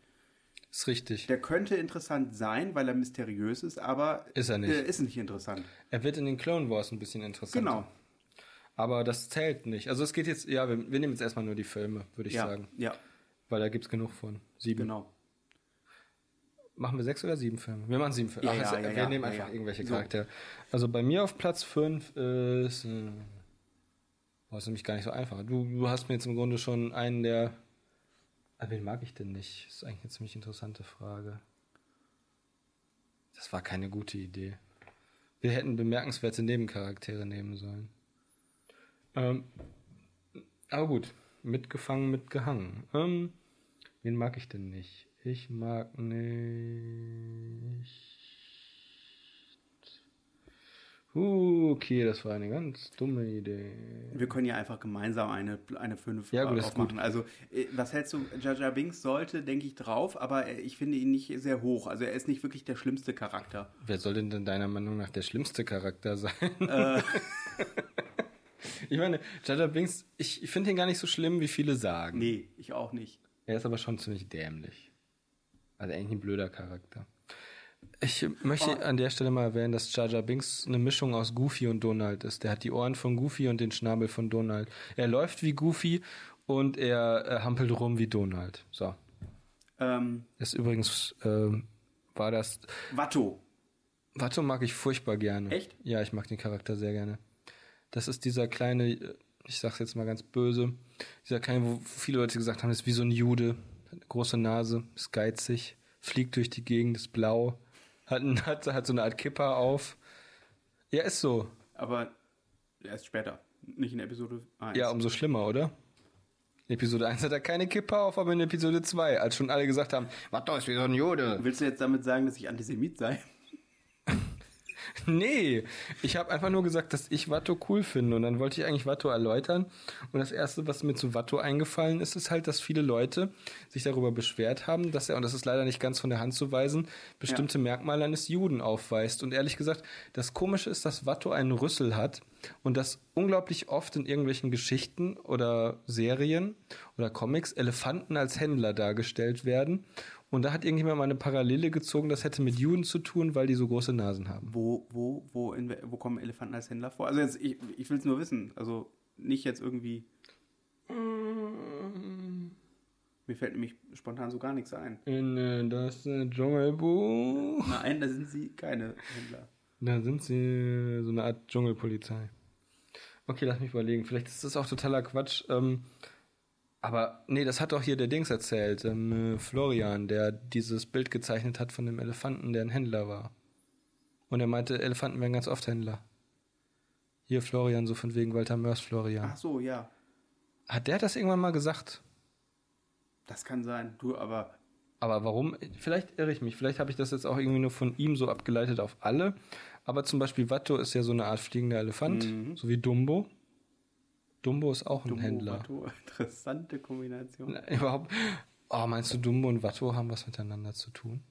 Ist richtig. Der könnte interessant sein, weil er mysteriös ist, aber Ist er nicht. äh, ist nicht interessant. Er wird in den Clone Wars ein bisschen interessanter. Genau. Aber das zählt nicht. Also es geht jetzt, ja, wir, wir nehmen jetzt erstmal nur die Filme, würde ich ja, sagen. ja, Weil da gibt es genug von. Sieben. genau. Machen wir sechs oder sieben Filme? Wir machen sieben Filme. Ja, Ach, ja, also, ja, wir nehmen einfach irgendwelche So. Charaktere. Also bei mir auf Platz fünf ist. Äh, boah, ist nämlich gar nicht so einfach. Du, du hast mir jetzt im Grunde schon einen der. Ah, wen mag ich denn nicht? Das ist eigentlich eine ziemlich interessante Frage. Das war keine gute Idee. Wir hätten bemerkenswerte Nebencharaktere nehmen sollen. Ähm, aber gut, mitgefangen, mitgehangen. Ähm, wen mag ich denn nicht? Ich mag nicht. Okay, das war eine ganz dumme Idee. Wir können ja einfach gemeinsam eine, eine 5 Ja, gut, das ist aufmachen. Also, äh, was hältst du? Jar Binks sollte, denke ich, drauf, aber äh, ich finde ihn nicht sehr hoch. Also, er ist nicht wirklich der schlimmste Charakter. Wer soll denn denn deiner Meinung nach der schlimmste Charakter sein? Äh, Ich meine, Jar Binks, ich, ich finde ihn gar nicht so schlimm, wie viele sagen. nee, ich auch nicht. Er ist aber schon ziemlich dämlich. Also eigentlich ein blöder Charakter. Ich möchte Oh. an der Stelle mal erwähnen, dass Jar Jar Binks eine Mischung aus Goofy und Donald ist. Der hat die Ohren von Goofy und den Schnabel von Donald. Er läuft wie Goofy und er äh, hampelt rum wie Donald. So. Ähm, Ist übrigens, ähm, war das. Watto. Watto mag ich furchtbar gerne. Echt? Ja, ich mag den Charakter sehr gerne. Das ist dieser kleine, äh, ich sag's jetzt mal ganz böse, dieser kleine, wo viele Leute gesagt haben, ist wie so ein Jude, hat eine große Nase, ist geizig, fliegt durch die Gegend, ist blau, hat, hat, hat so eine Art Kipper auf. Ja, ist so. Aber erst später. Nicht in Episode 1. Ja, umso schlimmer, oder? In Episode 1 hat er keine Kipper auf, aber in Episode 2, als schon alle gesagt haben, Watto ist wie so ein Jude. Willst du jetzt damit sagen, dass ich Antisemit sei? Nee, ich habe einfach nur gesagt, dass ich Watto cool finde. Und dann wollte ich eigentlich Watto erläutern. Und das erste, was mir zu Watto eingefallen ist, ist halt, dass viele Leute sich darüber beschwert haben, dass er und das ist leider nicht ganz von der Hand zu weisen, bestimmte Merkmale eines Juden aufweist. Und ehrlich gesagt, das komische ist, dass Watto einen Rüssel hat und dass unglaublich oft in irgendwelchen Geschichten oder Serien oder Comics Elefanten als Händler dargestellt werden und da hat irgendjemand mal eine Parallele gezogen, das hätte mit Juden zu tun, weil die so große Nasen haben. Wo, wo, wo, in, wo kommen Elefanten als Händler vor? Also jetzt, ich, ich will es nur wissen. Also nicht jetzt irgendwie. Mir fällt nämlich spontan so gar nichts ein. In äh, das äh, Dschungelbuch. Nein, da sind sie keine Händler. Da sind sie äh, so eine Art Dschungelpolizei. Okay, lass mich überlegen. Vielleicht ist das auch totaler Quatsch. Ähm, aber nee, das hat doch hier der Dings erzählt. Ähm, äh, Florian, der dieses Bild gezeichnet hat von dem Elefanten, der ein Händler war. Und er meinte, Elefanten wären ganz oft Händler. Hier Florian, so von wegen Walter Mörs Florian. Ach so, ja. Hat der das irgendwann mal gesagt? Das kann sein. Du, aber Aber warum? Vielleicht irre ich mich. Vielleicht habe ich das jetzt auch irgendwie nur von ihm so abgeleitet auf alle. Aber zum Beispiel Watto ist ja so eine Art fliegender Elefant, so wie Dumbo. Dumbo ist auch ein Dumbo, Händler. Watto, interessante Kombination. Na, Überhaupt. Oh, meinst du, Dumbo und Watto haben was miteinander zu tun?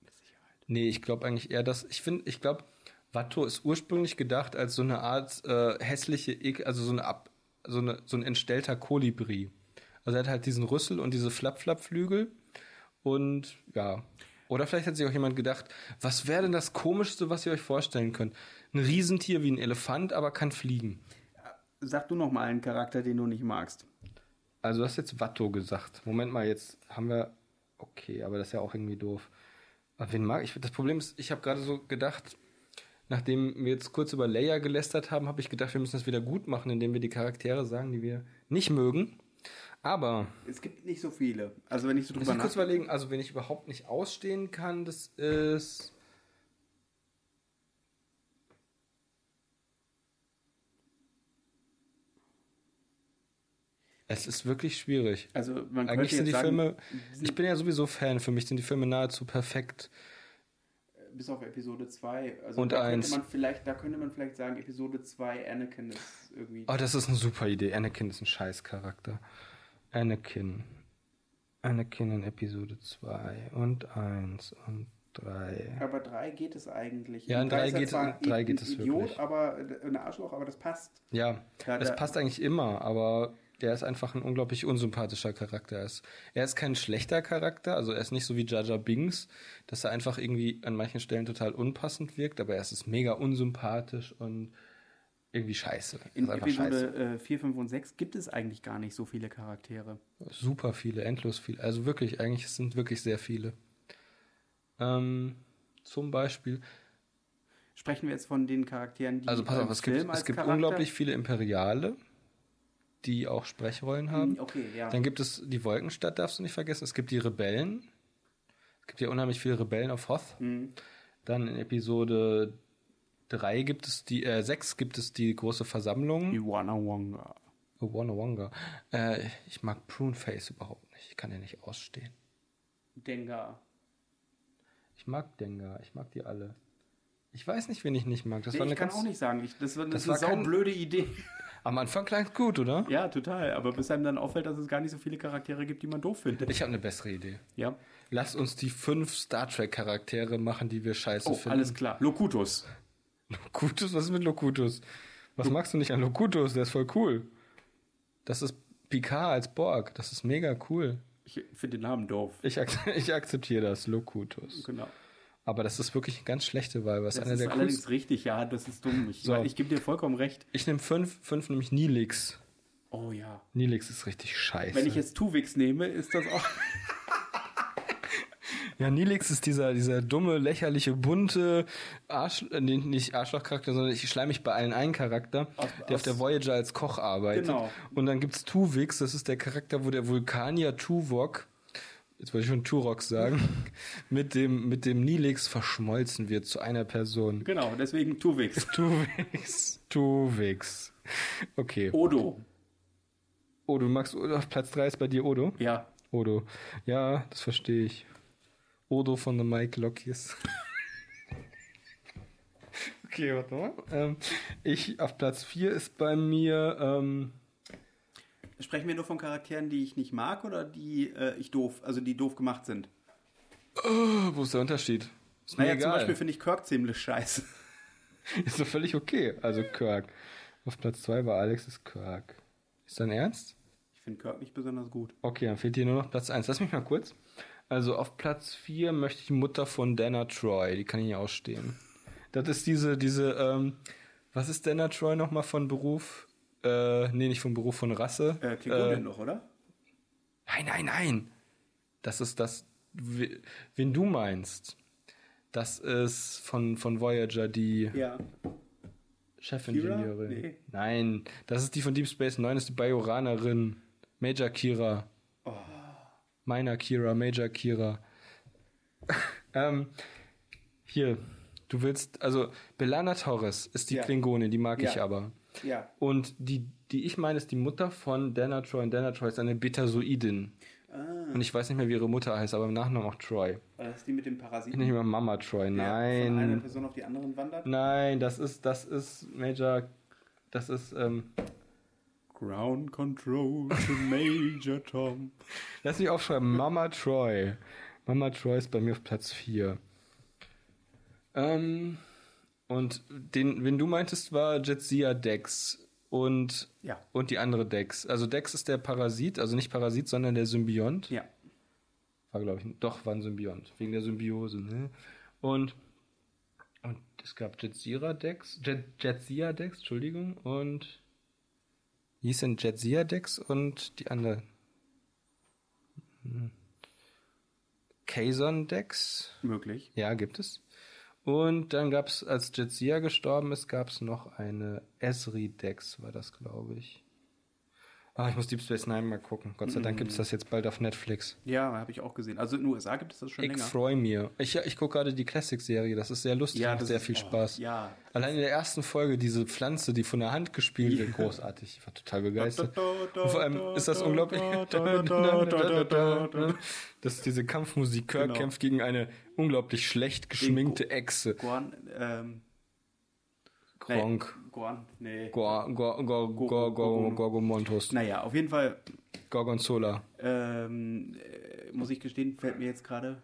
Mit Sicherheit. Nee, ich glaube eigentlich eher, dass. Ich finde, ich glaube, Watto ist ursprünglich gedacht als so eine Art äh, hässliche, Ek- also so eine Ab, so, eine, so ein entstellter Kolibri. Also er hat halt diesen Rüssel und diese Flap-Flap-Flügel. Und ja. Oder vielleicht hat sich auch jemand gedacht, was wäre denn das Komischste, was ihr euch vorstellen könnt? Ein Riesentier wie ein Elefant, aber kann fliegen. Sag du noch mal einen Charakter, den du nicht magst. Also du hast jetzt Watto gesagt. Moment mal, jetzt haben wir. Okay, aber das ist ja auch irgendwie doof. Aber wen mag ich? Das Problem ist, ich habe gerade so gedacht, nachdem wir jetzt kurz über Leia gelästert haben, habe ich gedacht, wir müssen das wieder gut machen, indem wir die Charaktere sagen, die wir nicht mögen. Aber Es gibt nicht so viele. Also wenn ich so muss drüber ich kurz nachdenke. überlegen, also wenn ich überhaupt nicht ausstehen kann, das ist. Es ist wirklich schwierig. Also man Eigentlich könnte sind die sagen, Filme, ich bin ja sowieso Fan, für mich sind die Filme nahezu perfekt. bis auf Episode 2. Also Und da eins. könnte man vielleicht, da könnte man vielleicht sagen, Episode 2 Anakin ist irgendwie. Oh, das ist eine super Idee. Anakin ist ein Scheißcharakter. Anakin. Anakin in Episode 2 und 1 und 3. Aber 3 geht es eigentlich. Ja, in Und drei ist er geht- zwar drei geht es Idiot, wirklich. aber ein Arschloch, aber das passt. Ja, Ja, es da- passt eigentlich immer, aber der ist einfach ein unglaublich unsympathischer Charakter. Er ist, er ist kein schlechter Charakter, also er ist nicht so wie Jar Binks, dass er einfach irgendwie an manchen Stellen total unpassend wirkt, aber er ist mega unsympathisch und irgendwie scheiße. In scheiße. Episode äh, 4, 5 und 6 gibt es eigentlich gar nicht so viele Charaktere. Super viele, endlos viele. Also wirklich, eigentlich es sind wirklich sehr viele. Ähm, zum Beispiel. Sprechen wir jetzt von den Charakteren, die Also pass auf, es gibt, Film als es gibt Charakter- unglaublich viele Imperiale, die auch Sprechrollen haben. Hm, Okay, ja. Dann gibt es die Wolkenstadt, darfst du nicht vergessen. Es gibt die Rebellen. Es gibt ja unheimlich viele Rebellen auf Hoth. Hm. Dann in Episode 3 gibt es die, äh, 6 gibt es die große Versammlung. Iwana Wonga. Wonga Wonga. Äh, ich mag Pruneface überhaupt nicht. Ich kann den nicht ausstehen. Dengar. Ich mag Dengar. Ich mag die alle. Ich weiß nicht, wen ich nicht mag. Das Nee, war ich eine kann ganz. auch nicht sagen. Ich, das war, das das war eine kein- saublöde Idee. Am Anfang klang es gut, oder? Ja, total. Aber bis einem dann auffällt, dass es gar nicht so viele Charaktere gibt, die man doof findet. Ich habe eine bessere Idee. Ja. Lass uns die fünf Star Trek Charaktere machen, die wir scheiße Oh, finden. alles klar. Locutus. Locutus, was ist mit Locutus? Was magst du nicht an Locutus? Der ist voll cool. Das ist Picard als Borg. Das ist mega cool. Ich finde den Namen doof. Ich, ak ich akzeptiere das, Locutus. Genau. Aber das ist wirklich eine ganz schlechte Wahl. Was Das einer ist der allerdings coolsten. richtig, ja, das ist dumm. Ich, So. ich gebe dir vollkommen recht. Ich nehme fünf, fünf nämlich Nilix. Oh ja. Nilix ist richtig scheiße. Wenn ich jetzt Tuvix nehme, ist das auch. ja, Nilix ist dieser, dieser dumme, lächerliche, bunte Arsch, äh, nicht Arschlochcharakter, sondern ich schleim mich bei allen ein Charakter, Aus- der auf aus- der Voyager als Koch arbeitet. Genau. Und dann gibt's Tuvix, das ist der Charakter, wo der Vulkanier Tuvok, jetzt wollte ich schon Turok sagen, mit dem, mit dem Nilix verschmolzen wird zu einer Person. genau, deswegen Tuvix. Tuvix. Tuvix. Okay. Odo. Oh, du magst Odo auf Platz 3 ist bei dir Odo? Ja. Odo. Ja, das verstehe ich. Odo von The Mike Lockies. okay, warte mal. Ähm, ich auf Platz 4 ist bei mir. Ähm, Sprechen wir nur von Charakteren, die ich nicht mag oder die äh, ich doof, also die doof gemacht sind? oh, wo ist der Unterschied? Ist Naja, zum. Beispiel finde ich Kirk ziemlich scheiße. ist doch völlig okay. Also Kirk. Auf Platz 2 war Alex ist Kirk. Ist dein Ernst? Ich finde Kirk nicht besonders gut. Okay, dann fehlt dir nur noch Platz 1. Lass mich mal kurz. Also auf Platz 4 möchte ich Mutter von Dana Troy. Die kann ich nicht ausstehen. Das ist diese, diese, ähm, was ist Dana Troy nochmal von Beruf? Äh, nee, nicht von Beruf, von Rasse. Äh, Klingonien doch, oder? Nein, nein, nein. Das ist das, we- wen du meinst. Das ist von, von Voyager die Ja. Chefingenieurin. Nee. Nein, das ist die von Deep Space Nine, ist die Bajoranerin. Major Kira. Oh. Meiner Kira, Major Kira. ähm, hier, du willst, also Belana Torres ist die Ja. Klingonin, die mag Ja. ich aber. Ja. Und die, die ich meine, ist die Mutter von Dana Troy. Und Dana Troy ist eine Betasoidin. Ah, Und ich weiß nicht mehr, wie ihre Mutter heißt, aber im Nachnamen auch Troy. war das die mit dem Parasiten? Nicht mehr Mama Troy, der Von einer nein. Person auf die anderen wandert? Nein, das ist, das ist Major, das ist, ähm, Ground Control to Major Tom. Lass mich aufschreiben. Mama Troy. Mama Troy ist bei mir auf Platz 4. Ähm, und den, wen du meintest, war Jetsia Dex. Und, Ja. und die andere Dex. Also Dex ist der Parasit, also nicht Parasit, sondern der Symbiont. Ja. War, glaube ich, doch, war ein Symbiont. Wegen der Symbiose, ne? Und, und es gab Jetsira Dex, Jet, Jetsia Dex, Entschuldigung, und wie hieß denn Jetsia Dex und die andere? Hm. Kazon Dex? Möglich. Ja, gibt es. Und dann gab es, als Jetsia gestorben ist, gab es noch eine Esri Dex, war das, glaube ich. Ah, ich muss Deep Space Nine mal gucken. Gott sei Dank gibt es das jetzt bald auf Netflix. Ja, habe ich auch gesehen. Also in den USA gibt es das schon Ich länger. freue mich. Ich, ich gucke gerade die Classic-Serie. Das ist sehr lustig. Ja, macht sehr ist- viel oh, Spaß. ja. Allein in der ersten Folge diese Pflanze, die von der Hand gespielt wird, großartig. Ich war total begeistert. Und vor allem ist das unglaublich. Das ist diese Kampfmusik. Kirk Genau. kämpft gegen eine unglaublich schlecht geschminkte Echse. Ähm, Gronk. Nee, Guan, nee. Gor- Gor- Gor- Gor- Gor- Gorgomontus. Naja, auf jeden Fall, Gorgonzola. ähm, äh, muss ich gestehen, fällt mir jetzt gerade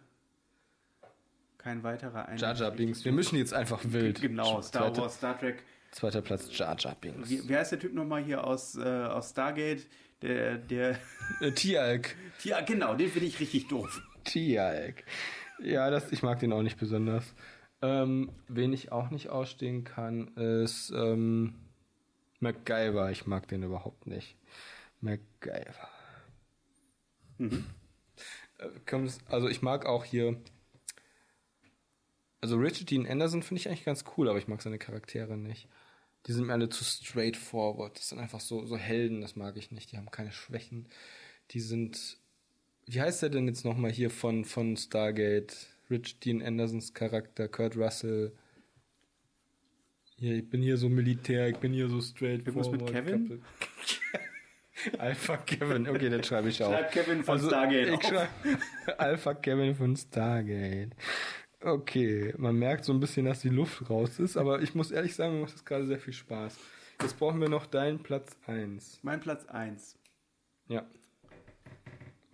kein weiterer ein. Jar Jar Binks. Wir mischen jetzt einfach wild. Genau, Star Wars, Star Trek. Zweiter Platz Jar Jar Binks. Wie, wie heißt der Typ nochmal hier aus, äh, aus Stargate? Der, der, Äh, Tialk. ja, genau, den finde ich richtig doof. Tialk. Ja, das, ich mag den auch nicht besonders. Ähm, wen ich auch nicht ausstehen kann, ist ähm, MacGyver. Ich mag den überhaupt nicht. MacGyver. Mhm. Äh, Also ich mag auch hier Also Richard Dean Anderson finde ich eigentlich ganz cool, aber ich mag seine Charaktere nicht. Die sind mir alle zu straightforward. Das sind einfach so, so Helden, das mag ich nicht. Die haben keine Schwächen. Die sind. Wie heißt der denn jetzt nochmal hier von, von Stargate? Rich Dean Andersons Charakter, Kurt Russell. Hier, ich bin hier so Militär, ich bin hier so straightforward. Irgendwas mit Kevin? Alpha Kevin, okay, dann schreibe ich auch. Schreib Kevin von Also, Stargate Ich auf. schreibe Alpha Kevin von Stargate. Okay, man merkt so ein bisschen, dass die Luft raus ist, aber ich muss ehrlich sagen, mir macht das gerade sehr viel Spaß. Jetzt brauchen wir noch deinen Platz 1. Mein Platz 1. Ja.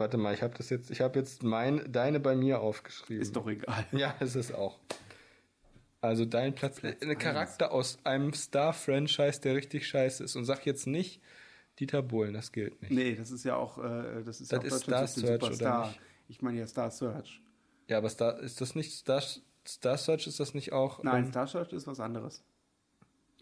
Warte mal, ich habe das jetzt, ich habe jetzt mein, deine bei mir aufgeschrieben. Ist doch egal. Ja, ist es auch. Also dein Platz, Platz ein Charakter aus einem Star-Franchise, der richtig scheiße ist. Und sag jetzt nicht Dieter Bohlen, das gilt nicht. Nee, das ist ja auch, äh, das ist Das ja ist Star Search, oder nicht? Ich meine ja Star Search. Ja, aber Star, ist das nicht Star, Star Search, ist das nicht auch? Nein, ähm, Star Search ist was anderes.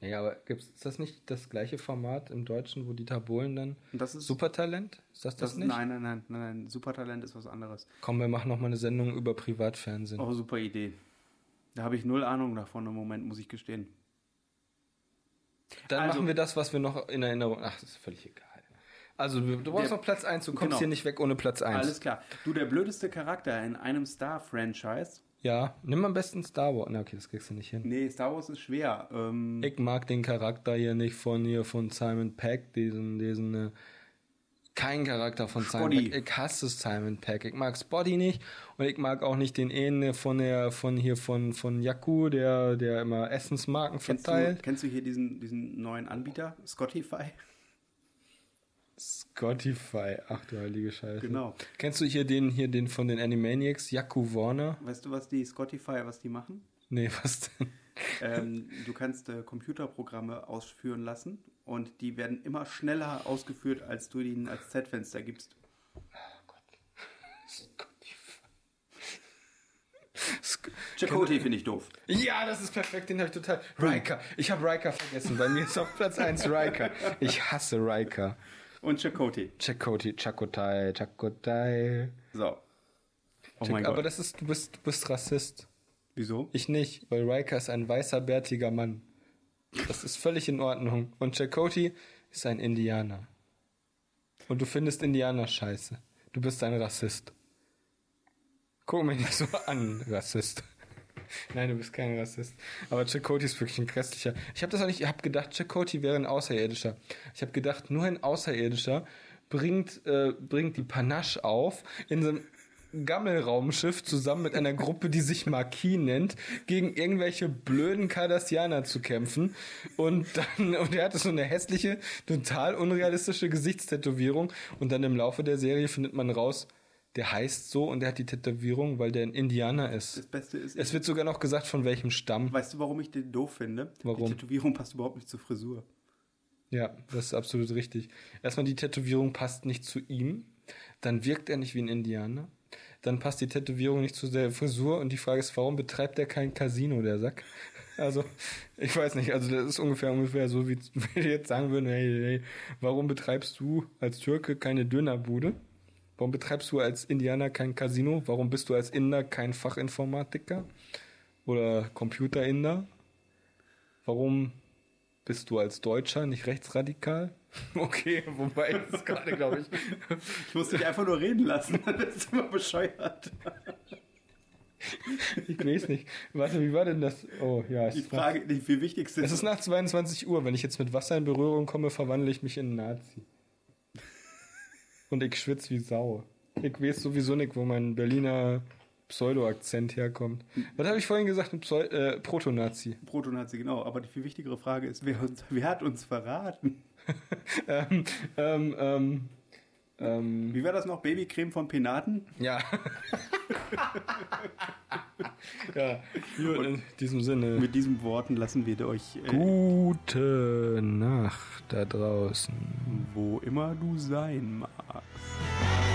Ja, aber gibt es das nicht das gleiche Format im Deutschen, wo Dieter Bohlen dann das ist Supertalent? Ist das das, das, nicht? Nein, nein, nein, nein, nein. Supertalent ist was anderes. Komm, wir machen noch mal eine Sendung über Privatfernsehen. Oh, super Idee. Da habe ich null Ahnung davon im Moment, muss ich gestehen. Dann also- machen wir das, was wir noch in Erinnerung. Ach, das ist völlig egal. Also, du, du brauchst Der- noch Platz 1, du kommst Genau. hier nicht weg ohne Platz 1. Alles klar. Du, der blödeste Charakter in einem Star-Franchise. Ja, nimm am besten Star Wars. Na, okay, das kriegst du nicht hin. Nee, Star Wars ist schwer. Ähm, Ich mag den Charakter hier nicht von hier von Simon Peck, diesen, diesen, äh, kein Charakter von Simon Spotty. Peck. Ich hasse Simon Peck. Ich mag Spotty nicht und ich mag auch nicht den Ene von der, von hier von, von Yaku, der, der immer Essensmarken kennst, du, verteilt. kennst du hier diesen, diesen neuen Anbieter, Spotify? Spotify. Ach du heilige Scheiße. Genau. Kennst du hier den, hier den von den Animaniacs, Yaku Warner? Weißt du, was die Spotify, was die machen? Nee, was denn? ähm, du kannst äh, Computerprogramme ausführen lassen und die werden immer schneller ausgeführt, als du ihnen als Z-Fenster gibst. Spotify. Chakotay finde ich doof. Ja, das ist perfekt, den habe ich total. Riker. Ich habe Riker vergessen. Bei mir ist auf Platz 1 Riker. Ich hasse Riker. Und Chakotay. Chakoti, Chakotai, Chakotai. So. Oh Chak- mein Aber Gott. das ist, du bist, du bist Rassist. Wieso? Ich nicht, weil Riker ist ein weißer, bärtiger Mann. Das ist völlig in Ordnung. Und Chakoti ist ein Indianer. Und du findest Indianer scheiße. Du bist ein Rassist. Guck mich nicht so an, Rassist. Nein, du bist kein Rassist. Aber Chakoti ist wirklich ein grässlicher. Ich habe das auch nicht, ich habe gedacht, Chakoti wäre ein Außerirdischer. Ich habe gedacht, nur ein Außerirdischer bringt, äh, bringt die Panache auf in so einem Gammelraumschiff zusammen mit einer Gruppe, die sich Marquis nennt, gegen irgendwelche blöden Cardassianer zu kämpfen. Und dann, und er hatte so eine hässliche, total unrealistische Gesichtstätowierung. Und dann im Laufe der Serie findet man raus, der heißt so und der hat die Tätowierung, weil der ein Indianer ist. Das Beste ist, Es wird sogar noch gesagt, von welchem Stamm. weißt du, warum ich den doof finde? Warum? Die Tätowierung passt überhaupt nicht zur Frisur. Ja, das ist absolut richtig. Erstmal, die Tätowierung passt nicht zu ihm. Dann wirkt er nicht wie ein Indianer. Dann passt die Tätowierung nicht zu der Frisur. Und die Frage ist, warum betreibt er kein Casino, der Sack? Also, ich weiß nicht. Also, das ist ungefähr, ungefähr so, wie wir jetzt sagen würden, hey, hey, warum betreibst du als Türke keine Dönerbude? Warum betreibst du als Indianer kein Casino? Warum bist du als Inder kein Fachinformatiker? Oder Computerinder? Warum bist du als Deutscher nicht rechtsradikal? Okay, wobei das ist gerade, glaube ich. Ich muss dich einfach nur reden lassen, dann bist du immer bescheuert. Ich weiß nicht. Warte, wie war denn das? Oh, ja. Es Die ist nach, Frage, die viel wichtigste es ist nach 22 Uhr. Wenn ich jetzt mit Wasser in Berührung komme, verwandle ich mich in einen Nazi. Und ich schwitze wie Sau. Ich weiß sowieso nicht, wo mein Berliner Pseudo-Akzent herkommt. Was habe ich vorhin gesagt? Ein Pseu äh, Proto-Nazi. Proto-Nazi, genau. Aber die viel wichtigere Frage ist, wer, uns, wer hat uns verraten? ähm, ähm, ähm, ähm, Wie war das noch? Babycreme von Penaten? ja. ja, gut, in diesem Sinne. Mit diesen Worten lassen wir euch, äh, Gute Nacht da draußen. wo immer du sein magst.